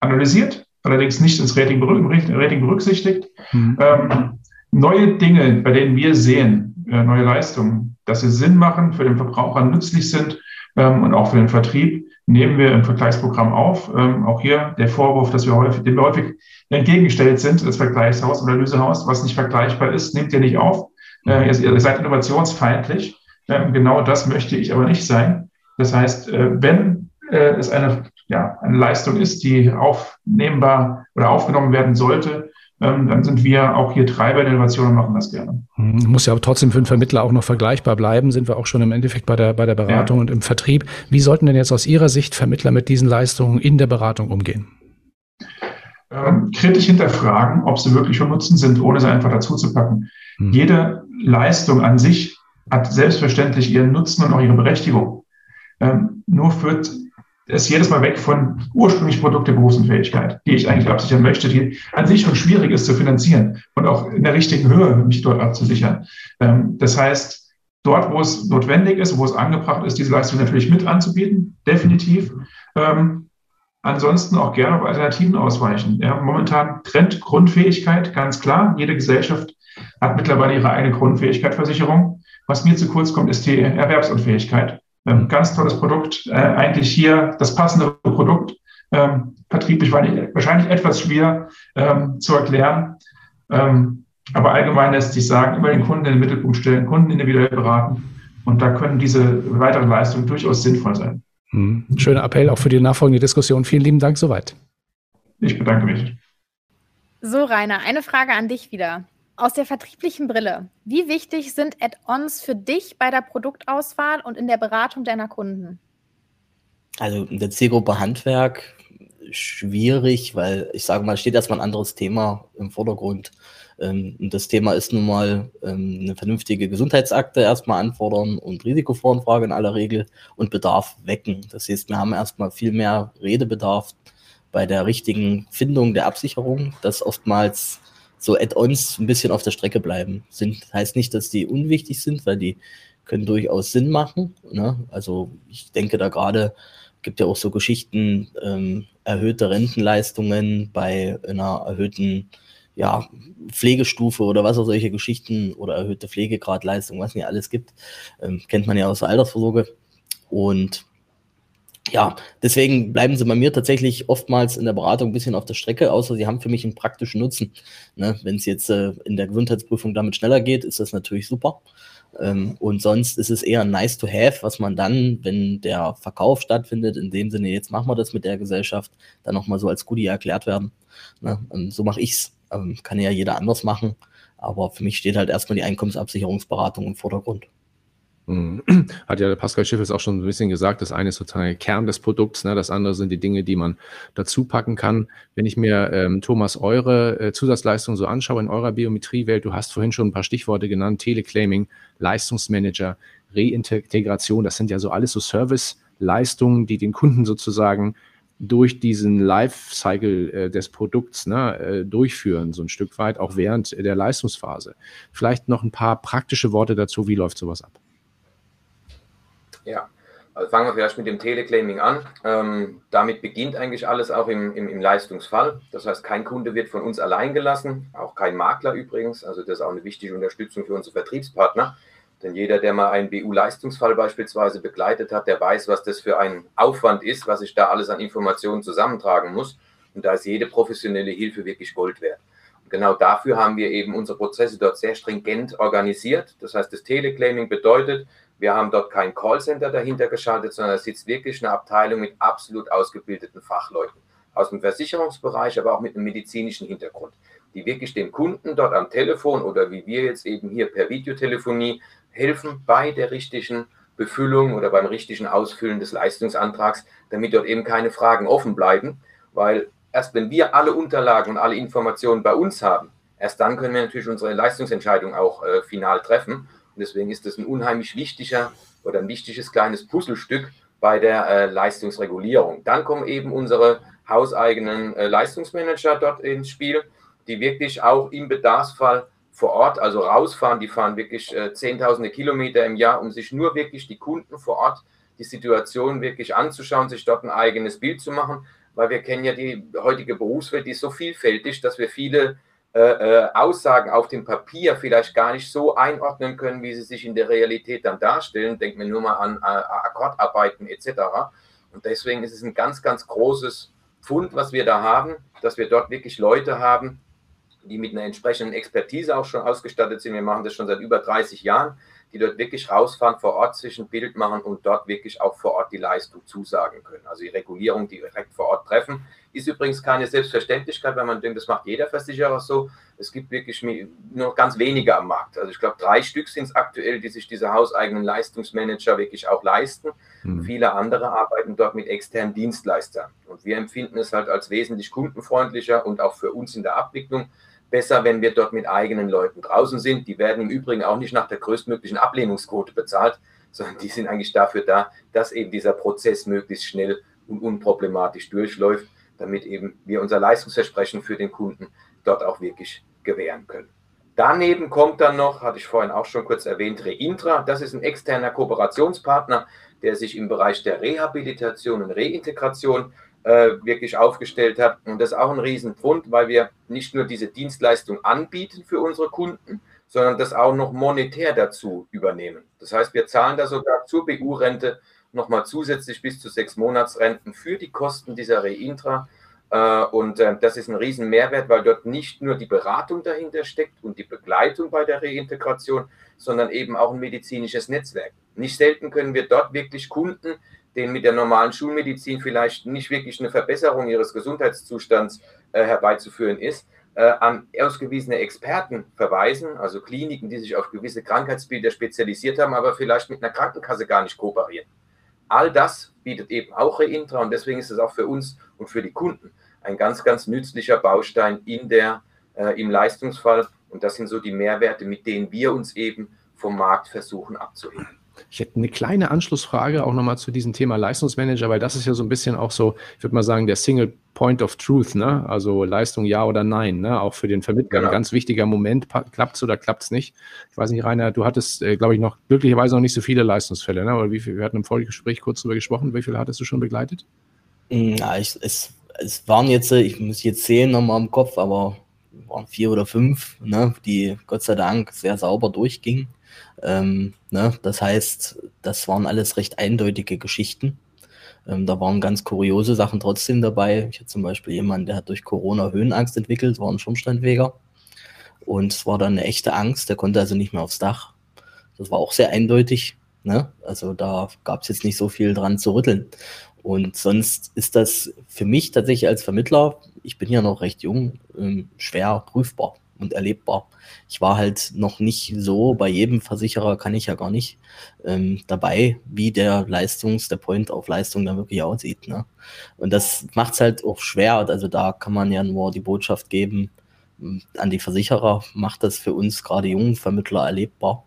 analysiert, allerdings nicht ins Rating, Rating berücksichtigt. Mhm. Ähm, neue Dinge, bei denen wir sehen, äh, neue Leistungen, dass sie Sinn machen, für den Verbraucher nützlich sind ähm, und auch für den Vertrieb, nehmen wir im Vergleichsprogramm auf. Ähm, auch hier der Vorwurf, dass wir häufig, dem wir häufig entgegengestellt sind, das Vergleichshaus oder Lösehaus, was nicht vergleichbar ist, nehmt ihr nicht auf. Äh, ihr, seid innovationsfeindlich. Ähm, genau das möchte ich aber nicht sein. Das heißt, äh, wenn es eine, ja, eine Leistung ist, die aufnehmbar oder aufgenommen werden sollte, dann sind wir auch hier Treiber der Innovation und machen das gerne. Hm, muss ja aber trotzdem für den Vermittler auch noch vergleichbar bleiben, sind wir auch schon im Endeffekt bei der, bei der Beratung ja. und im Vertrieb. Wie sollten denn jetzt aus Ihrer Sicht Vermittler mit diesen Leistungen in der Beratung umgehen? Ähm, kritisch hinterfragen, ob sie wirklich von Nutzen sind, ohne sie einfach dazu zu packen. Hm. Jede Leistung an sich hat selbstverständlich ihren Nutzen und auch ihre Berechtigung. Ähm, nur führt ist jedes Mal weg von ursprünglich Produkt der Berufsunfähigkeit, die ich eigentlich absichern möchte, die an sich schon schwierig ist zu finanzieren und auch in der richtigen Höhe mich dort abzusichern. Ähm, das heißt, dort, wo es notwendig ist, wo es angebracht ist, diese Leistung natürlich mit anzubieten, definitiv. Ähm, ansonsten auch gerne auf Alternativen ausweichen. Momentan Trend Grundfähigkeit, ganz klar. Jede Gesellschaft hat mittlerweile ihre eigene Grundfähigkeitsversicherung. Was mir zu kurz kommt, ist die Erwerbsunfähigkeit. Ähm, ganz tolles Produkt. Äh, eigentlich hier das passende Produkt. Ähm, vertrieblich wahrscheinlich etwas schwer ähm, zu erklären. Ähm, aber allgemein lässt sich sagen, immer den Kunden in den Mittelpunkt stellen, Kunden individuell beraten. Und da können diese weiteren Leistungen durchaus sinnvoll sein. Hm. Schöner Appell auch für die nachfolgende Diskussion. Vielen lieben Dank soweit. Ich bedanke mich. So, Rainer, eine Frage an dich wieder. Aus der vertrieblichen Brille, wie wichtig sind Add-ons für dich bei der Produktauswahl und in der Beratung deiner Kunden? Also in der Zielgruppe Handwerk schwierig, weil ich sage mal, steht erstmal ein anderes Thema im Vordergrund. Ähm, das Thema ist nun mal ähm, eine vernünftige Gesundheitsakte erstmal anfordern und Risikovoranfrage in aller Regel und Bedarf wecken. Das heißt, wir haben erstmal viel mehr Redebedarf bei der richtigen Findung der Absicherung, dass oftmals so Add-ons ein bisschen auf der Strecke bleiben. Sind, heißt nicht, dass die unwichtig sind, weil die können durchaus Sinn machen. Ne? Also ich denke da gerade, gibt ja auch so Geschichten, ähm, erhöhte Rentenleistungen bei einer erhöhten ja, Pflegestufe oder was auch solche Geschichten oder erhöhte Pflegegradleistung, was nicht alles gibt, ähm, kennt man ja aus der Altersvorsorge. Und ja, deswegen bleiben sie bei mir tatsächlich oftmals in der Beratung ein bisschen auf der Strecke, außer sie haben für mich einen praktischen Nutzen. Ne, Wenn es jetzt äh, in der Gesundheitsprüfung damit schneller geht, ist das natürlich super. Ähm, und sonst ist es eher nice to have, was man dann, wenn der Verkauf stattfindet, in dem Sinne, jetzt machen wir das mit der Gesellschaft, dann nochmal so als Goodie erklärt werden. Ne? Ähm, so mache ich's. Ähm, kann ja jeder anders machen. Aber für mich steht halt erstmal die Einkommensabsicherungsberatung im Vordergrund. Mhm. Hat ja der Pascal Schiffels auch schon ein bisschen gesagt, das eine ist sozusagen Kern des Produkts, ne? das andere sind die Dinge, die man dazu packen kann. Wenn ich mir, ähm, Thomas, eure äh, Zusatzleistungen so anschaue in eurer Biometriewelt, du hast vorhin schon ein paar Stichworte genannt, Teleclaiming, Leistungsmanager, Reintegration, das sind ja so alles so Serviceleistungen, die den Kunden sozusagen durch diesen Lifecycle äh, des Produkts ne, äh, durchführen, so ein Stück weit, auch während der Leistungsphase. Vielleicht noch ein paar praktische Worte dazu, wie läuft sowas ab? Ja, also fangen wir vielleicht mit dem Teleclaiming an. Ähm, damit beginnt eigentlich alles auch im, im, im, Leistungsfall. Das heißt, kein Kunde wird von uns allein gelassen, auch kein Makler übrigens. Also das ist auch eine wichtige Unterstützung für unsere Vertriebspartner. Denn jeder, der mal einen BU-Leistungsfall beispielsweise begleitet hat, der weiß, was das für ein Aufwand ist, was ich da alles an Informationen zusammentragen muss. Und da ist jede professionelle Hilfe wirklich Gold wert. Genau dafür haben wir eben unsere Prozesse dort sehr stringent organisiert. Das heißt, das Teleclaiming bedeutet, wir haben dort kein Callcenter dahinter geschaltet, sondern es sitzt wirklich eine Abteilung mit absolut ausgebildeten Fachleuten aus dem Versicherungsbereich, aber auch mit einem medizinischen Hintergrund, die wirklich dem Kunden dort am Telefon oder wie wir jetzt eben hier per Videotelefonie helfen bei der richtigen Befüllung oder beim richtigen Ausfüllen des Leistungsantrags, damit dort eben keine Fragen offen bleiben, weil erst wenn wir alle Unterlagen und alle Informationen bei uns haben, erst dann können wir natürlich unsere Leistungsentscheidung auch äh, final treffen. Und deswegen ist das ein unheimlich wichtiger oder ein wichtiges kleines Puzzlestück bei der äh, Leistungsregulierung. Dann kommen eben unsere hauseigenen äh, Leistungsmanager dort ins Spiel, die wirklich auch im Bedarfsfall vor Ort, also rausfahren, die fahren wirklich äh, zehntausende Kilometer im Jahr, um sich nur wirklich die Kunden vor Ort, die Situation wirklich anzuschauen, sich dort ein eigenes Bild zu machen, weil wir kennen ja die heutige Berufswelt, die ist so vielfältig, dass wir viele äh, äh, Aussagen auf dem Papier vielleicht gar nicht so einordnen können, wie sie sich in der Realität dann darstellen. Denken wir nur mal an äh, Akkordarbeiten etc. Und deswegen ist es ein ganz, ganz großes Fund, was wir da haben, dass wir dort wirklich Leute haben, die mit einer entsprechenden Expertise auch schon ausgestattet sind. Wir machen das schon seit über 30 Jahren, die dort wirklich rausfahren, vor Ort sich ein Bild machen und dort wirklich auch vor Ort die Leistung zusagen können. Also die Regulierung direkt vor Ort treffen. Ist übrigens keine Selbstverständlichkeit, weil man denkt, das macht jeder Versicherer so. Es gibt wirklich nur ganz wenige am Markt. Also ich glaube, drei Stück sind es aktuell, die sich diese hauseigenen Leistungsmanager wirklich auch leisten. Mhm. Viele andere arbeiten dort mit externen Dienstleistern. Und wir empfinden es halt als wesentlich kundenfreundlicher und auch für uns in der Abwicklung besser, wenn wir dort mit eigenen Leuten draußen sind. Die werden im Übrigen auch nicht nach der größtmöglichen Ablehnungsquote bezahlt, sondern die sind eigentlich dafür da, dass eben dieser Prozess möglichst schnell und unproblematisch durchläuft damit eben wir unser Leistungsversprechen für den Kunden dort auch wirklich gewähren können. Daneben kommt dann noch, hatte ich vorhin auch schon kurz erwähnt, Reintra. Das ist ein externer Kooperationspartner, der sich im Bereich der Rehabilitation und Reintegration äh, wirklich aufgestellt hat. Und das ist auch ein Riesenpfund, weil wir nicht nur diese Dienstleistung anbieten für unsere Kunden, sondern das auch noch monetär dazu übernehmen. Das heißt, wir zahlen da sogar zur BU-Rente nochmal zusätzlich bis zu sechs Monatsrenten für die Kosten dieser Reintra. Äh, und äh, das ist ein riesen Mehrwert, weil dort nicht nur die Beratung dahinter steckt und die Begleitung bei der Reintegration, sondern eben auch ein medizinisches Netzwerk. Nicht selten können wir dort wirklich Kunden, denen mit der normalen Schulmedizin vielleicht nicht wirklich eine Verbesserung ihres Gesundheitszustands äh, herbeizuführen ist, an ausgewiesene Experten verweisen, also Kliniken, die sich auf gewisse Krankheitsbilder spezialisiert haben, aber vielleicht mit einer Krankenkasse gar nicht kooperieren all das bietet eben auch Reintra und deswegen ist es auch für uns und für die Kunden ein ganz, ganz nützlicher Baustein in der, äh, im Leistungsfall. Und das sind so die Mehrwerte, mit denen wir uns eben vom Markt versuchen abzuheben. Ich hätte eine kleine Anschlussfrage auch nochmal zu diesem Thema Leistungsmanager, weil das ist ja so ein bisschen auch so, ich würde mal sagen, der Single Point of Truth, ne? Also Leistung ja oder nein, ne? Auch für den Vermittler genau. ein ganz wichtiger Moment. Klappt es oder klappt es nicht? Ich weiß nicht, Rainer, du hattest, äh, glaube ich, noch glücklicherweise noch nicht so viele Leistungsfälle, ne? Oder wie viel, wir hatten im Vorgespräch kurz darüber gesprochen, wie viele hattest du schon begleitet? Ja, ich, es, es waren jetzt, äh, ich muss jetzt zählen nochmal im Kopf, aber waren vier oder fünf, ne, die Gott sei Dank sehr sauber durchgingen. Ähm, ne, das heißt, das waren alles recht eindeutige Geschichten. Ähm, da waren ganz kuriose Sachen trotzdem dabei. Ich hatte zum Beispiel jemanden, der hat durch Corona Höhenangst entwickelt, war ein Schornsteinfeger. Und es war dann eine echte Angst, der konnte also nicht mehr aufs Dach. Das war auch sehr eindeutig. Ne? Also da gab es jetzt nicht so viel dran zu rütteln. Und sonst ist das für mich tatsächlich als Vermittler, ich bin ja noch recht jung, ähm, schwer prüfbar und erlebbar. Ich war halt noch nicht so, bei jedem Versicherer kann ich ja gar nicht ähm, dabei, wie der Leistungs-, der Point auf Leistung dann wirklich aussieht. Ne? Und das macht es halt auch schwer. Also da kann man ja nur die Botschaft geben, hm, an die Versicherer, macht das für uns gerade jungen Vermittler erlebbar.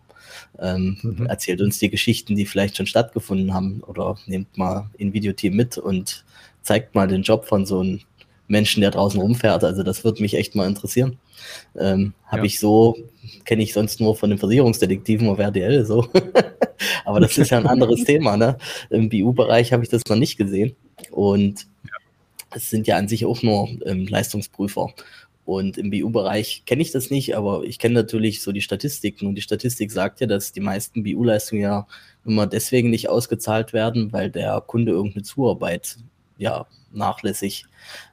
Ähm, mhm. Erzählt uns die Geschichten, die vielleicht schon stattgefunden haben oder nehmt mal in Videoteam mit und zeigt mal den Job von so einem Menschen, der draußen rumfährt. Also das würde mich echt mal interessieren. Ähm, Habe ja. ich so, kenne ich sonst nur von den Versicherungsdetektiven auf RDL so. Aber das ist ja ein anderes Thema. Ne? Im BU-Bereich habe ich das noch nicht gesehen. Und es sind ja an sich auch nur ähm, Leistungsprüfer. Und im BU-Bereich kenne ich das nicht, aber ich kenne natürlich so die Statistiken. Und die Statistik sagt ja, dass die meisten BU-Leistungen ja immer deswegen nicht ausgezahlt werden, weil der Kunde irgendeine Zuarbeit ja nachlässig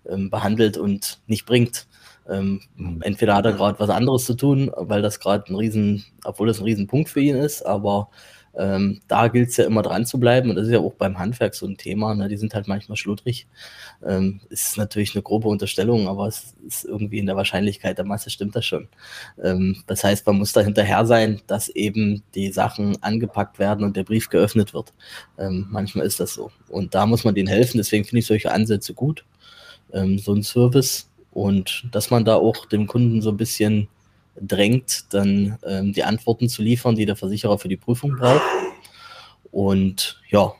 ähm, behandelt und nicht bringt. Ähm, mhm. entweder hat er gerade was anderes zu tun, weil das gerade ein Riesen, obwohl das ein Riesenpunkt für ihn ist, aber ähm, da gilt es ja immer dran zu bleiben und das ist ja auch beim Handwerk so ein Thema. Ne? Die sind halt manchmal schludrig. Ähm, ist natürlich eine grobe Unterstellung, aber es ist irgendwie in der Wahrscheinlichkeit der Masse stimmt das schon. Ähm, das heißt, man muss da hinterher sein, dass eben die Sachen angepackt werden und der Brief geöffnet wird. Ähm, manchmal ist das so. Und da muss man denen helfen. Deswegen finde ich solche Ansätze gut. Ähm, so ein Service und dass man da auch dem Kunden so ein bisschen drängt, dann ähm, die Antworten zu liefern, die der Versicherer für die Prüfung braucht. Und ja,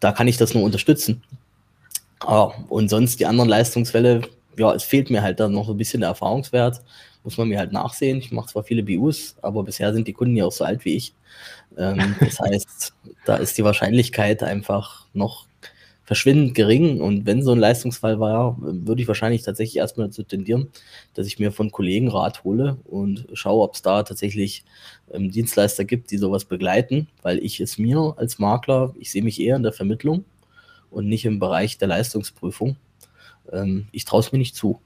da kann ich das nur unterstützen. Ah, und sonst die anderen Leistungsfälle, ja, es fehlt mir halt dann noch ein bisschen der Erfahrungswert. Muss man mir halt nachsehen. Ich mache zwar viele BUs, aber bisher sind die Kunden ja auch so alt wie ich. Ähm, das heißt, da ist die Wahrscheinlichkeit einfach noch verschwindend gering. Und wenn so ein Leistungsfall war, würde ich wahrscheinlich tatsächlich erstmal dazu tendieren, dass ich mir von Kollegen Rat hole und schaue, ob es da tatsächlich ähm, Dienstleister gibt, die sowas begleiten, weil ich es mir als Makler, ich sehe mich eher in der Vermittlung und nicht im Bereich der Leistungsprüfung. Ähm, ich traue es mir nicht zu.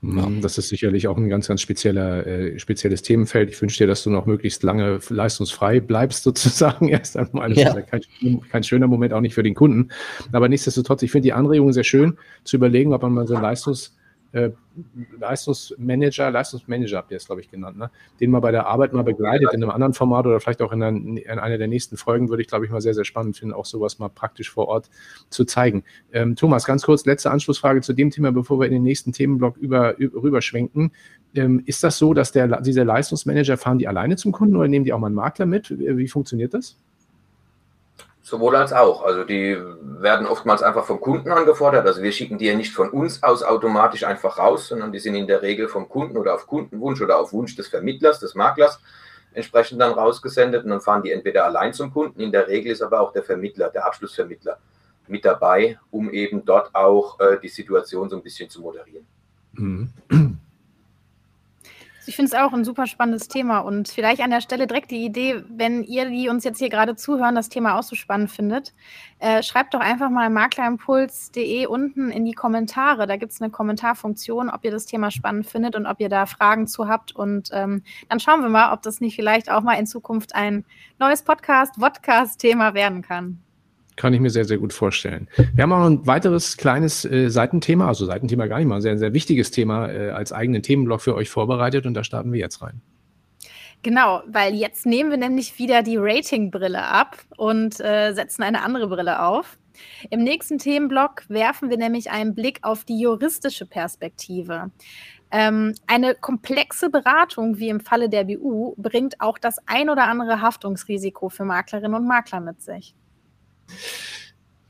Ja. Das ist sicherlich auch ein ganz, ganz spezieller, äh, spezielles Themenfeld. Ich wünsche dir, dass du noch möglichst lange leistungsfrei bleibst, sozusagen. Erst einmal. Das ja. ist ja kein, kein, schöner Moment, auch nicht für den Kunden. Aber nichtsdestotrotz, ich finde die Anregung sehr schön, zu überlegen, ob man mal so ein Leistungs- äh, Leistungsmanager, Leistungsmanager habt ihr es, glaube ich, genannt, ne? den man bei der Arbeit mal begleitet in einem anderen Format oder vielleicht auch in, einer, in einer der nächsten Folgen, würde ich, glaube ich, mal sehr, sehr spannend finden, auch sowas mal praktisch vor Ort zu zeigen. Ähm, Thomas, ganz kurz, letzte Anschlussfrage zu dem Thema, bevor wir in den nächsten Themenblock über, über, rüberschwenken. Ähm, ist das so, dass der, diese Leistungsmanager fahren die alleine zum Kunden oder nehmen die auch mal einen Makler mit? Wie funktioniert das? Sowohl als auch. Also die werden oftmals einfach vom Kunden angefordert. Also wir schicken die ja nicht von uns aus automatisch einfach raus, sondern die sind in der Regel vom Kunden oder auf Kundenwunsch oder auf Wunsch des Vermittlers, des Maklers entsprechend dann rausgesendet und dann fahren die entweder allein zum Kunden. In der Regel ist aber auch der Vermittler, der Abschlussvermittler mit dabei, um eben dort auch äh, die Situation so ein bisschen zu moderieren. Mhm. Ich finde es auch ein super spannendes Thema und vielleicht an der Stelle direkt die Idee, wenn ihr, die uns jetzt hier gerade zuhören, das Thema auch so spannend findet, äh, schreibt doch einfach mal maklerimpuls.de unten in die Kommentare. Da gibt es eine Kommentarfunktion, ob ihr das Thema spannend findet und ob ihr da Fragen zu habt. Und ähm, dann schauen wir mal, ob das nicht vielleicht auch mal in Zukunft ein neues Podcast-Vodcast-Thema werden kann. Kann ich mir sehr, sehr gut vorstellen. Wir haben auch ein weiteres kleines äh, Seitenthema, also Seitenthema gar nicht mal, ein sehr, sehr wichtiges Thema äh, als eigenen Themenblock für euch vorbereitet und da starten wir jetzt rein. Genau, weil jetzt nehmen wir nämlich wieder die Ratingbrille ab und äh, setzen eine andere Brille auf. Im nächsten Themenblock werfen wir nämlich einen Blick auf die juristische Perspektive. Ähm, eine komplexe Beratung wie im Falle der BU bringt auch das ein oder andere Haftungsrisiko für Maklerinnen und Makler mit sich.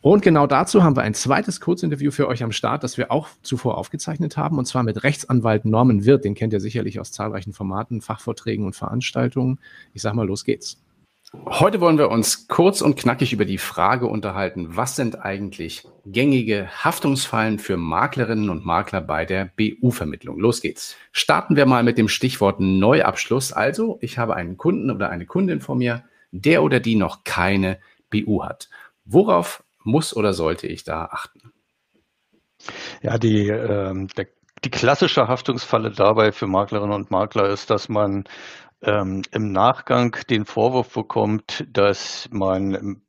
Und genau dazu haben wir ein zweites Kurzinterview für euch am Start, das wir auch zuvor aufgezeichnet haben, und zwar mit Rechtsanwalt Norman Wirth. Den kennt ihr sicherlich aus zahlreichen Formaten, Fachvorträgen und Veranstaltungen. Ich sag mal, los geht's. Heute wollen wir uns kurz und knackig über die Frage unterhalten, was sind eigentlich gängige Haftungsfallen für Maklerinnen und Makler bei der BU-Vermittlung? Los geht's. Starten wir mal mit dem Stichwort Neuabschluss. Also, ich habe einen Kunden oder eine Kundin vor mir, der oder die noch keine BU hat. Worauf muss oder sollte ich da achten? Ja, die, ähm, der, die klassische Haftungsfalle dabei für Maklerinnen und Makler ist, dass man ähm, im Nachgang den Vorwurf bekommt, dass man ähm,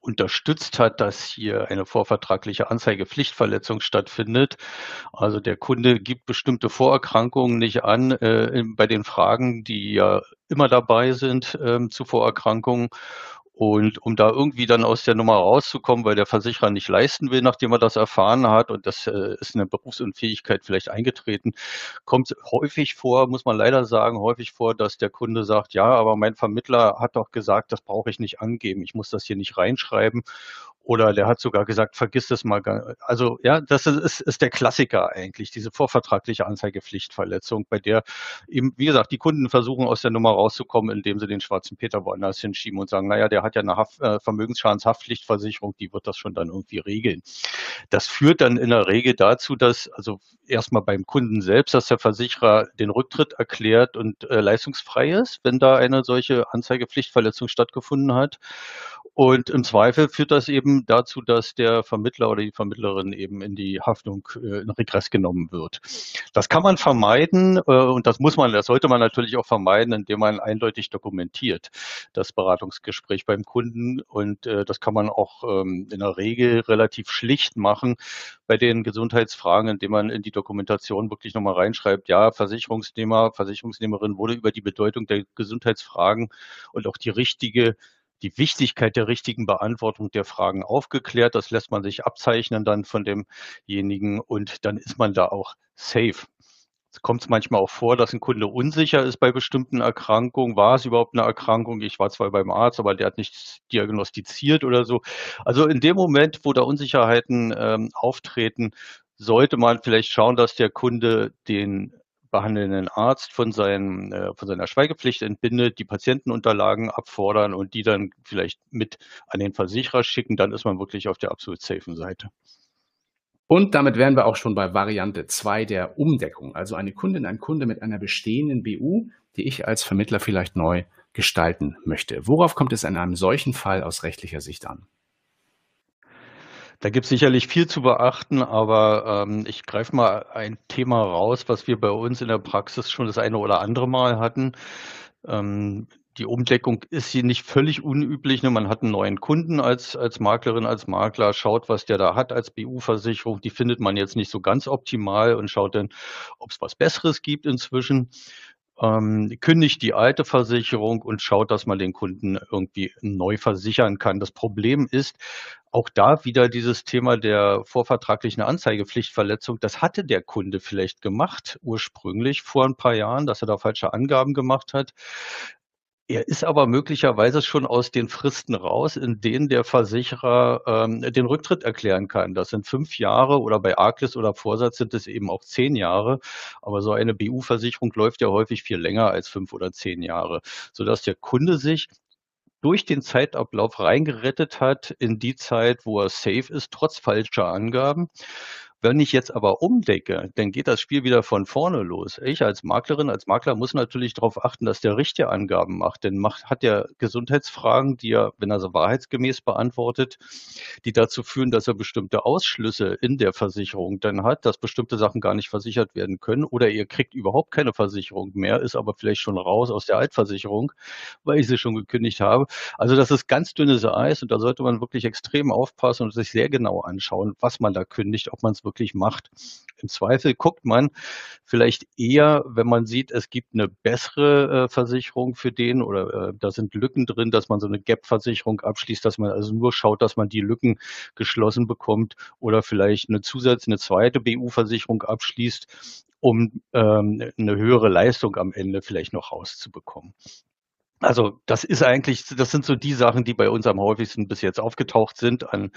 unterstützt hat, dass hier eine vorvertragliche Anzeigepflichtverletzung stattfindet. Also der Kunde gibt bestimmte Vorerkrankungen nicht an äh, bei den Fragen, die ja immer dabei sind äh, zu Vorerkrankungen und um da irgendwie dann aus der Nummer rauszukommen, weil der Versicherer nicht leisten will, nachdem er das erfahren hat und das äh, ist eine Berufsunfähigkeit vielleicht eingetreten, kommt häufig vor, muss man leider sagen, häufig vor, dass der Kunde sagt, ja, aber mein Vermittler hat doch gesagt, das brauche ich nicht angeben, ich muss das hier nicht reinschreiben. Oder der hat sogar gesagt, vergiss das mal. Also ja, das ist, ist der Klassiker eigentlich, diese vorvertragliche Anzeigepflichtverletzung, bei der eben, wie gesagt, die Kunden versuchen aus der Nummer rauszukommen, indem sie den schwarzen Peter woanders hinschieben und sagen, naja, der hat ja eine Haft, äh, Vermögensschadenshaftpflichtversicherung, die wird das schon dann irgendwie regeln. Das führt dann in der Regel dazu, dass also erstmal beim Kunden selbst, dass der Versicherer den Rücktritt erklärt und äh, leistungsfrei ist, wenn da eine solche Anzeigepflichtverletzung stattgefunden hat. Und im Zweifel führt das eben dazu, dass der Vermittler oder die Vermittlerin eben in die Haftung äh, in Regress genommen wird. Das kann man vermeiden äh, und das muss man, das sollte man natürlich auch vermeiden, indem man eindeutig dokumentiert das Beratungsgespräch beim Kunden und äh, das kann man auch ähm, in der Regel relativ schlicht machen bei den Gesundheitsfragen, indem man in die Dokumentation wirklich nochmal reinschreibt, ja, Versicherungsnehmer, Versicherungsnehmerin wurde über die Bedeutung der Gesundheitsfragen und auch die richtige die Wichtigkeit der richtigen Beantwortung der Fragen aufgeklärt. Das lässt man sich abzeichnen dann von demjenigen und dann ist man da auch safe. Es kommt manchmal auch vor, dass ein Kunde unsicher ist bei bestimmten Erkrankungen. War es überhaupt eine Erkrankung? Ich war zwar beim Arzt, aber der hat nicht diagnostiziert oder so. Also in dem Moment, wo da Unsicherheiten ähm, auftreten, sollte man vielleicht schauen, dass der Kunde den behandelnden Arzt von, seinen, äh, von seiner Schweigepflicht entbindet, die Patientenunterlagen abfordern und die dann vielleicht mit an den Versicherer schicken, dann ist man wirklich auf der absolut safen Seite. Und damit wären wir auch schon bei Variante 2 der Umdeckung. Also eine Kundin, ein Kunde mit einer bestehenden BU, die ich als Vermittler vielleicht neu gestalten möchte. Worauf kommt es in einem solchen Fall aus rechtlicher Sicht an? Da gibt es sicherlich viel zu beachten, aber ähm, ich greife mal ein Thema raus, was wir bei uns in der Praxis schon das eine oder andere Mal hatten. Ähm, die Umdeckung ist hier nicht völlig unüblich. Ne? Man hat einen neuen Kunden als, als Maklerin, als Makler, schaut, was der da hat als BU-Versicherung. Die findet man jetzt nicht so ganz optimal und schaut dann, ob es was Besseres gibt inzwischen ähm, kündigt die alte Versicherung und schaut, dass man den Kunden irgendwie neu versichern kann. Das Problem ist, auch da wieder dieses Thema der vorvertraglichen Anzeigepflichtverletzung. Das hatte der Kunde vielleicht gemacht, ursprünglich vor ein paar Jahren, dass er da falsche Angaben gemacht hat. Er ist aber möglicherweise schon aus den Fristen raus, in denen der Versicherer ähm, den Rücktritt erklären kann. Das sind fünf Jahre oder bei Arklis oder Vorsatz sind es eben auch zehn Jahre. Aber so eine BU-Versicherung läuft ja häufig viel länger als fünf oder zehn Jahre, sodass der Kunde sich durch den Zeitablauf reingerettet hat in die Zeit, wo er safe ist, trotz falscher Angaben. Wenn ich jetzt aber umdecke, dann geht das Spiel wieder von vorne los. Ich als Maklerin, als Makler muss natürlich darauf achten, dass der richtige Angaben macht. Denn macht, hat er Gesundheitsfragen, die er, wenn er so wahrheitsgemäß beantwortet, die dazu führen, dass er bestimmte Ausschlüsse in der Versicherung dann hat, dass bestimmte Sachen gar nicht versichert werden können. Oder ihr kriegt überhaupt keine Versicherung mehr, ist aber vielleicht schon raus aus der Altversicherung, weil ich sie schon gekündigt habe. Also das ist ganz dünnes Eis und da sollte man wirklich extrem aufpassen und sich sehr genau anschauen, was man da kündigt, ob man es wirklich wirklich macht. Im Zweifel guckt man vielleicht eher, wenn man sieht, es gibt eine bessere äh, Versicherung für den oder äh, da sind Lücken drin, dass man so eine Gap-Versicherung abschließt, dass man also nur schaut, dass man die Lücken geschlossen bekommt oder vielleicht eine Zusatz, eine zweite BU-Versicherung abschließt, um ähm, eine höhere Leistung am Ende vielleicht noch rauszubekommen. Also das ist eigentlich, das sind so die Sachen, die bei uns am häufigsten bis jetzt aufgetaucht sind an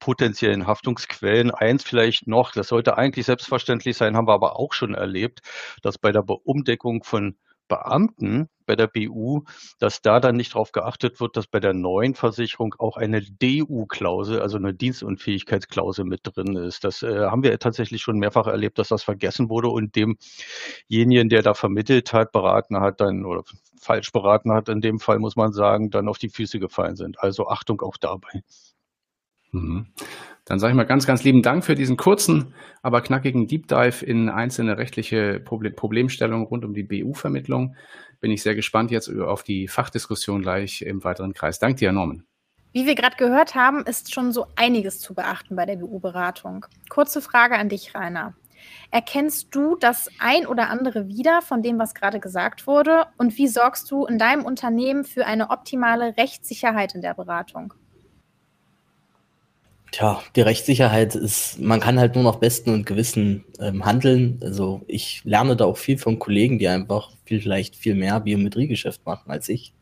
potenziellen Haftungsquellen. Eins vielleicht noch, das sollte eigentlich selbstverständlich sein, haben wir aber auch schon erlebt, dass bei der Beumdeckung von Beamten bei der BU, dass da dann nicht darauf geachtet wird, dass bei der neuen Versicherung auch eine DU-Klausel, also eine Dienstunfähigkeitsklausel mit drin ist. Das äh, haben wir tatsächlich schon mehrfach erlebt, dass das vergessen wurde und demjenigen, der da vermittelt hat, beraten hat, dann oder falsch beraten hat, in dem Fall muss man sagen, dann auf die Füße gefallen sind. Also Achtung auch dabei. Mhm. Dann sage ich mal ganz, ganz lieben Dank für diesen kurzen, aber knackigen Deep Dive in einzelne rechtliche Problemstellungen rund um die BU-Vermittlung. Bin ich sehr gespannt jetzt auf die Fachdiskussion gleich im weiteren Kreis. Danke dir, Norman. Wie wir gerade gehört haben, ist schon so einiges zu beachten bei der BU-Beratung. Kurze Frage an dich, Rainer. Erkennst du das ein oder andere wieder von dem, was gerade gesagt wurde? Und wie sorgst du in deinem Unternehmen für eine optimale Rechtssicherheit in der Beratung? Tja, die Rechtssicherheit ist, man kann halt nur nach Besten und Gewissen ähm, handeln. Also ich lerne da auch viel von Kollegen, die einfach viel, vielleicht viel mehr Biometriegeschäft machen als ich.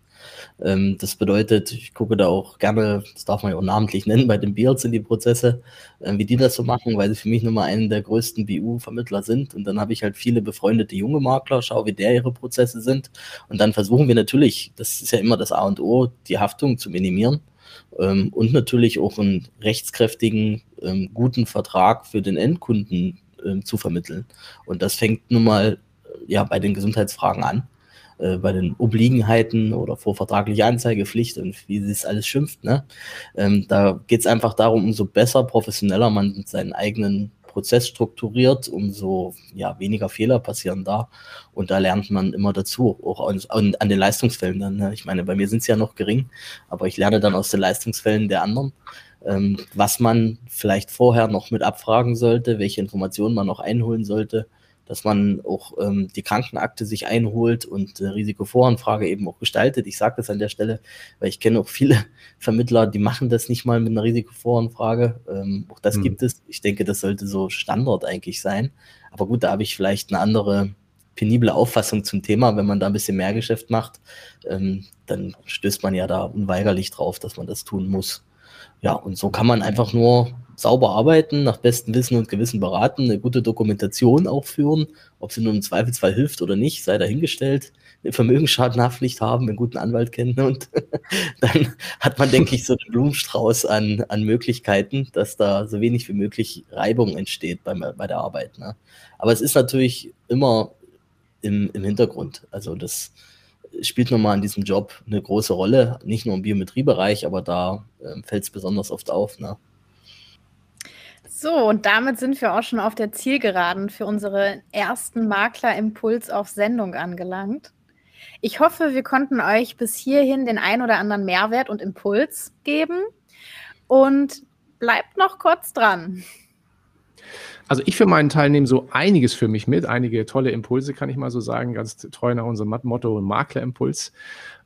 Ähm, das bedeutet, ich gucke da auch gerne, das darf man ja auch namentlich nennen, bei den Beards in die Prozesse, äh, wie die das so machen, weil sie für mich nun mal einen der größten BU-Vermittler sind. Und dann habe ich halt viele befreundete junge Makler, schaue, wie der ihre Prozesse sind. Und dann versuchen wir natürlich, das ist ja immer das A und O, die Haftung zu minimieren ähm, und natürlich auch einen rechtskräftigen, ähm, guten Vertrag für den Endkunden ähm, zu vermitteln. Und das fängt nun mal ja bei den Gesundheitsfragen an, äh, bei den Obliegenheiten oder vorvertragliche Anzeigepflicht und wie es alles schimpft. Ne? Ähm, da geht es einfach darum, umso besser, professioneller man seinen eigenen Prozess strukturiert, umso ja, weniger Fehler passieren da. Und da lernt man immer dazu, auch an, an, an den Leistungsfällen dann. Ne? Ich meine, bei mir sind es ja noch gering, aber ich lerne dann aus den Leistungsfällen der anderen, ähm, was man vielleicht vorher noch mit abfragen sollte, welche Informationen man noch einholen sollte dass man auch ähm, die Krankenakte sich einholt und äh, Risikovoranfrage eben auch gestaltet. Ich sage das an der Stelle, weil ich kenne auch viele Vermittler, die machen das nicht mal mit einer Risikovoranfrage. Ähm, auch das mhm. gibt es. Ich denke, das sollte so Standard eigentlich sein. Aber gut, da habe ich vielleicht eine andere penible Auffassung zum Thema. Wenn man da ein bisschen mehr Geschäft macht, ähm, dann stößt man ja da unweigerlich drauf, dass man das tun muss. Ja, und so kann man einfach nur sauber arbeiten, nach bestem Wissen und Gewissen beraten, eine gute Dokumentation auch führen, ob sie nun im Zweifelsfall hilft oder nicht, sei dahingestellt, eine Vermögensschadenhaftpflicht haben, einen guten Anwalt kennen und dann hat man, denke ich, so einen Blumenstrauß an, an Möglichkeiten, dass da so wenig wie möglich Reibung entsteht bei, bei der Arbeit. Ne? Aber es ist natürlich immer im, im Hintergrund. Also das spielt nochmal in diesem Job eine große Rolle, nicht nur im Biometriebereich, aber da äh, fällt es besonders oft auf. Ne? So, und damit sind wir auch schon auf der Zielgeraden für unsere ersten Makler-Impuls auf Sendung angelangt. Ich hoffe, wir konnten euch bis hierhin den ein oder anderen Mehrwert und Impuls geben. Und bleibt noch kurz dran. Also ich für meinen Teil nehme so einiges für mich mit, einige tolle Impulse, kann ich mal so sagen, ganz treu nach unserem Motto Maklerimpuls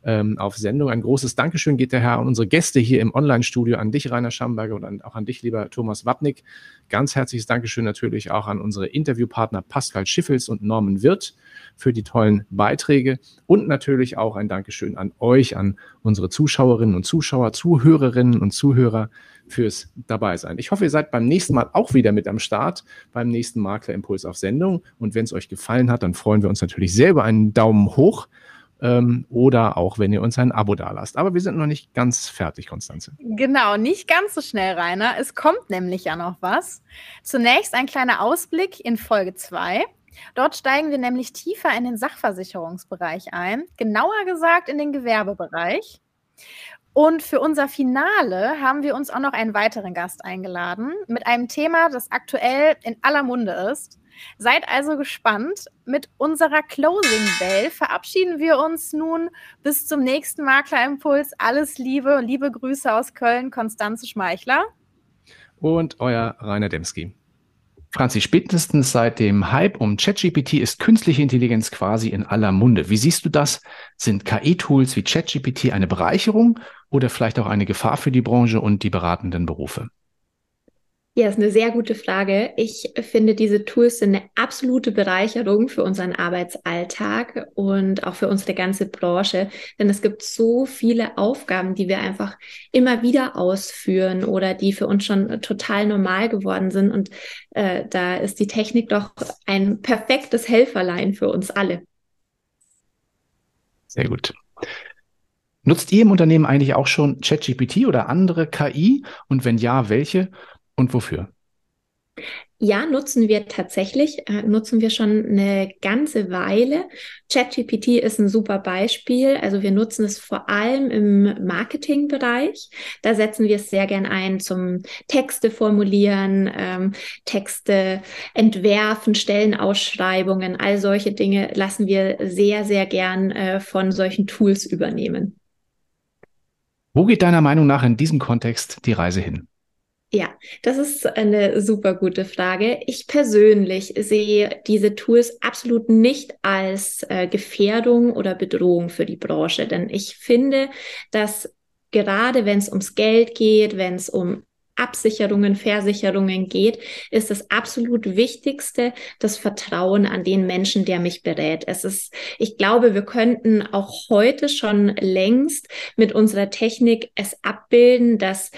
ähm, auf Sendung. Ein großes Dankeschön geht daher an unsere Gäste hier im Online-Studio, an dich, Rainer Schamberger, und an, auch an dich, lieber Thomas Wapnick. Ganz herzliches Dankeschön natürlich auch an unsere Interviewpartner Pascal Schiffels und Norman Wirth für die tollen Beiträge und natürlich auch ein Dankeschön an euch, an unsere Zuschauerinnen und Zuschauer, Zuhörerinnen und Zuhörer fürs Dabeisein. Ich hoffe, ihr seid beim nächsten Mal auch wieder mit am Start, beim nächsten Maklerimpuls auf Sendung. Und wenn es euch gefallen hat, dann freuen wir uns natürlich sehr über einen Daumen hoch ähm, oder auch, wenn ihr uns ein Abo dalasst. Aber wir sind noch nicht ganz fertig, Konstanze. Genau, nicht ganz so schnell, Rainer. Es kommt nämlich ja noch was. Zunächst ein kleiner Ausblick in Folge 2. Dort steigen wir nämlich tiefer in den Sachversicherungsbereich ein, genauer gesagt in den Gewerbebereich. Und für unser Finale haben wir uns auch noch einen weiteren Gast eingeladen mit einem Thema, das aktuell in aller Munde ist. Seid also gespannt. Mit unserer Closing Bell verabschieden wir uns nun bis zum nächsten Maklerimpuls. Alles Liebe, liebe Grüße aus Köln, Konstanze Schmeichler. Und euer Rainer Demski. Franzi, spätestens seit dem Hype um ChatGPT ist künstliche Intelligenz quasi in aller Munde. Wie siehst du das? Sind KI-Tools wie ChatGPT eine Bereicherung oder vielleicht auch eine Gefahr für die Branche und die beratenden Berufe? Ja, ist eine sehr gute Frage. Ich finde, diese Tools sind eine absolute Bereicherung für unseren Arbeitsalltag und auch für unsere ganze Branche, denn es gibt so viele Aufgaben, die wir einfach immer wieder ausführen oder die für uns schon total normal geworden sind. Und äh, da ist die Technik doch ein perfektes Helferlein für uns alle. Sehr gut. Nutzt ihr im Unternehmen eigentlich auch schon ChatGPT oder andere KI? Und wenn ja, welche? Und wofür? Ja, nutzen wir tatsächlich, äh, nutzen wir schon eine ganze Weile. ChatGPT ist ein super Beispiel. Also wir nutzen es vor allem im Marketingbereich. Da setzen wir es sehr gern ein zum Texte formulieren, ähm, Texte entwerfen, Stellenausschreibungen, all solche Dinge lassen wir sehr, sehr gern äh, von solchen Tools übernehmen. Wo geht deiner Meinung nach in diesem Kontext die Reise hin? Ja, das ist eine super gute Frage. Ich persönlich sehe diese Tools absolut nicht als äh, Gefährdung oder Bedrohung für die Branche, denn ich finde, dass gerade wenn es ums Geld geht, wenn es um Absicherungen, Versicherungen geht, ist das absolut Wichtigste das Vertrauen an den Menschen, der mich berät. Es ist, ich glaube, wir könnten auch heute schon längst mit unserer Technik es abbilden, dass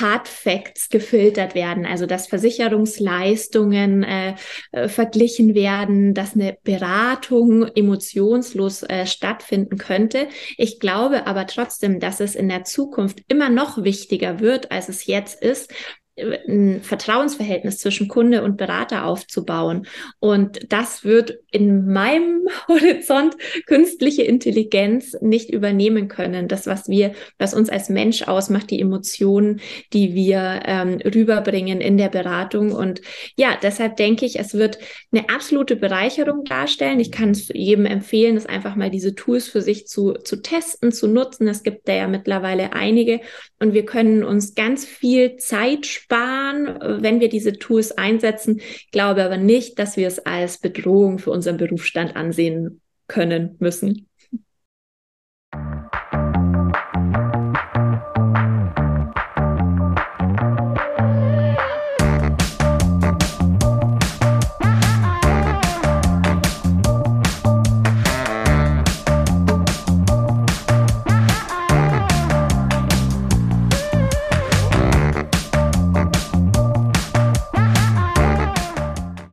Hard Facts gefiltert werden, also dass Versicherungsleistungen äh, äh, verglichen werden, dass eine Beratung emotionslos äh, stattfinden könnte. Ich glaube aber trotzdem, dass es in der Zukunft immer noch wichtiger wird, als es jetzt ist, ein Vertrauensverhältnis zwischen Kunde und Berater aufzubauen. Und das wird in meinem Horizont künstliche Intelligenz nicht übernehmen können. Das, was wir, was uns als Mensch ausmacht, die Emotionen, die wir ähm, rüberbringen in der Beratung. Und ja, deshalb denke ich, es wird eine absolute Bereicherung darstellen. Ich kann es jedem empfehlen, es einfach mal diese Tools für sich zu, zu testen, zu nutzen. Es gibt da ja mittlerweile einige und wir können uns ganz viel Zeit sparen, wenn wir diese Tools einsetzen. Ich glaube aber nicht, dass wir es als Bedrohung für unseren Berufsstand ansehen können müssen.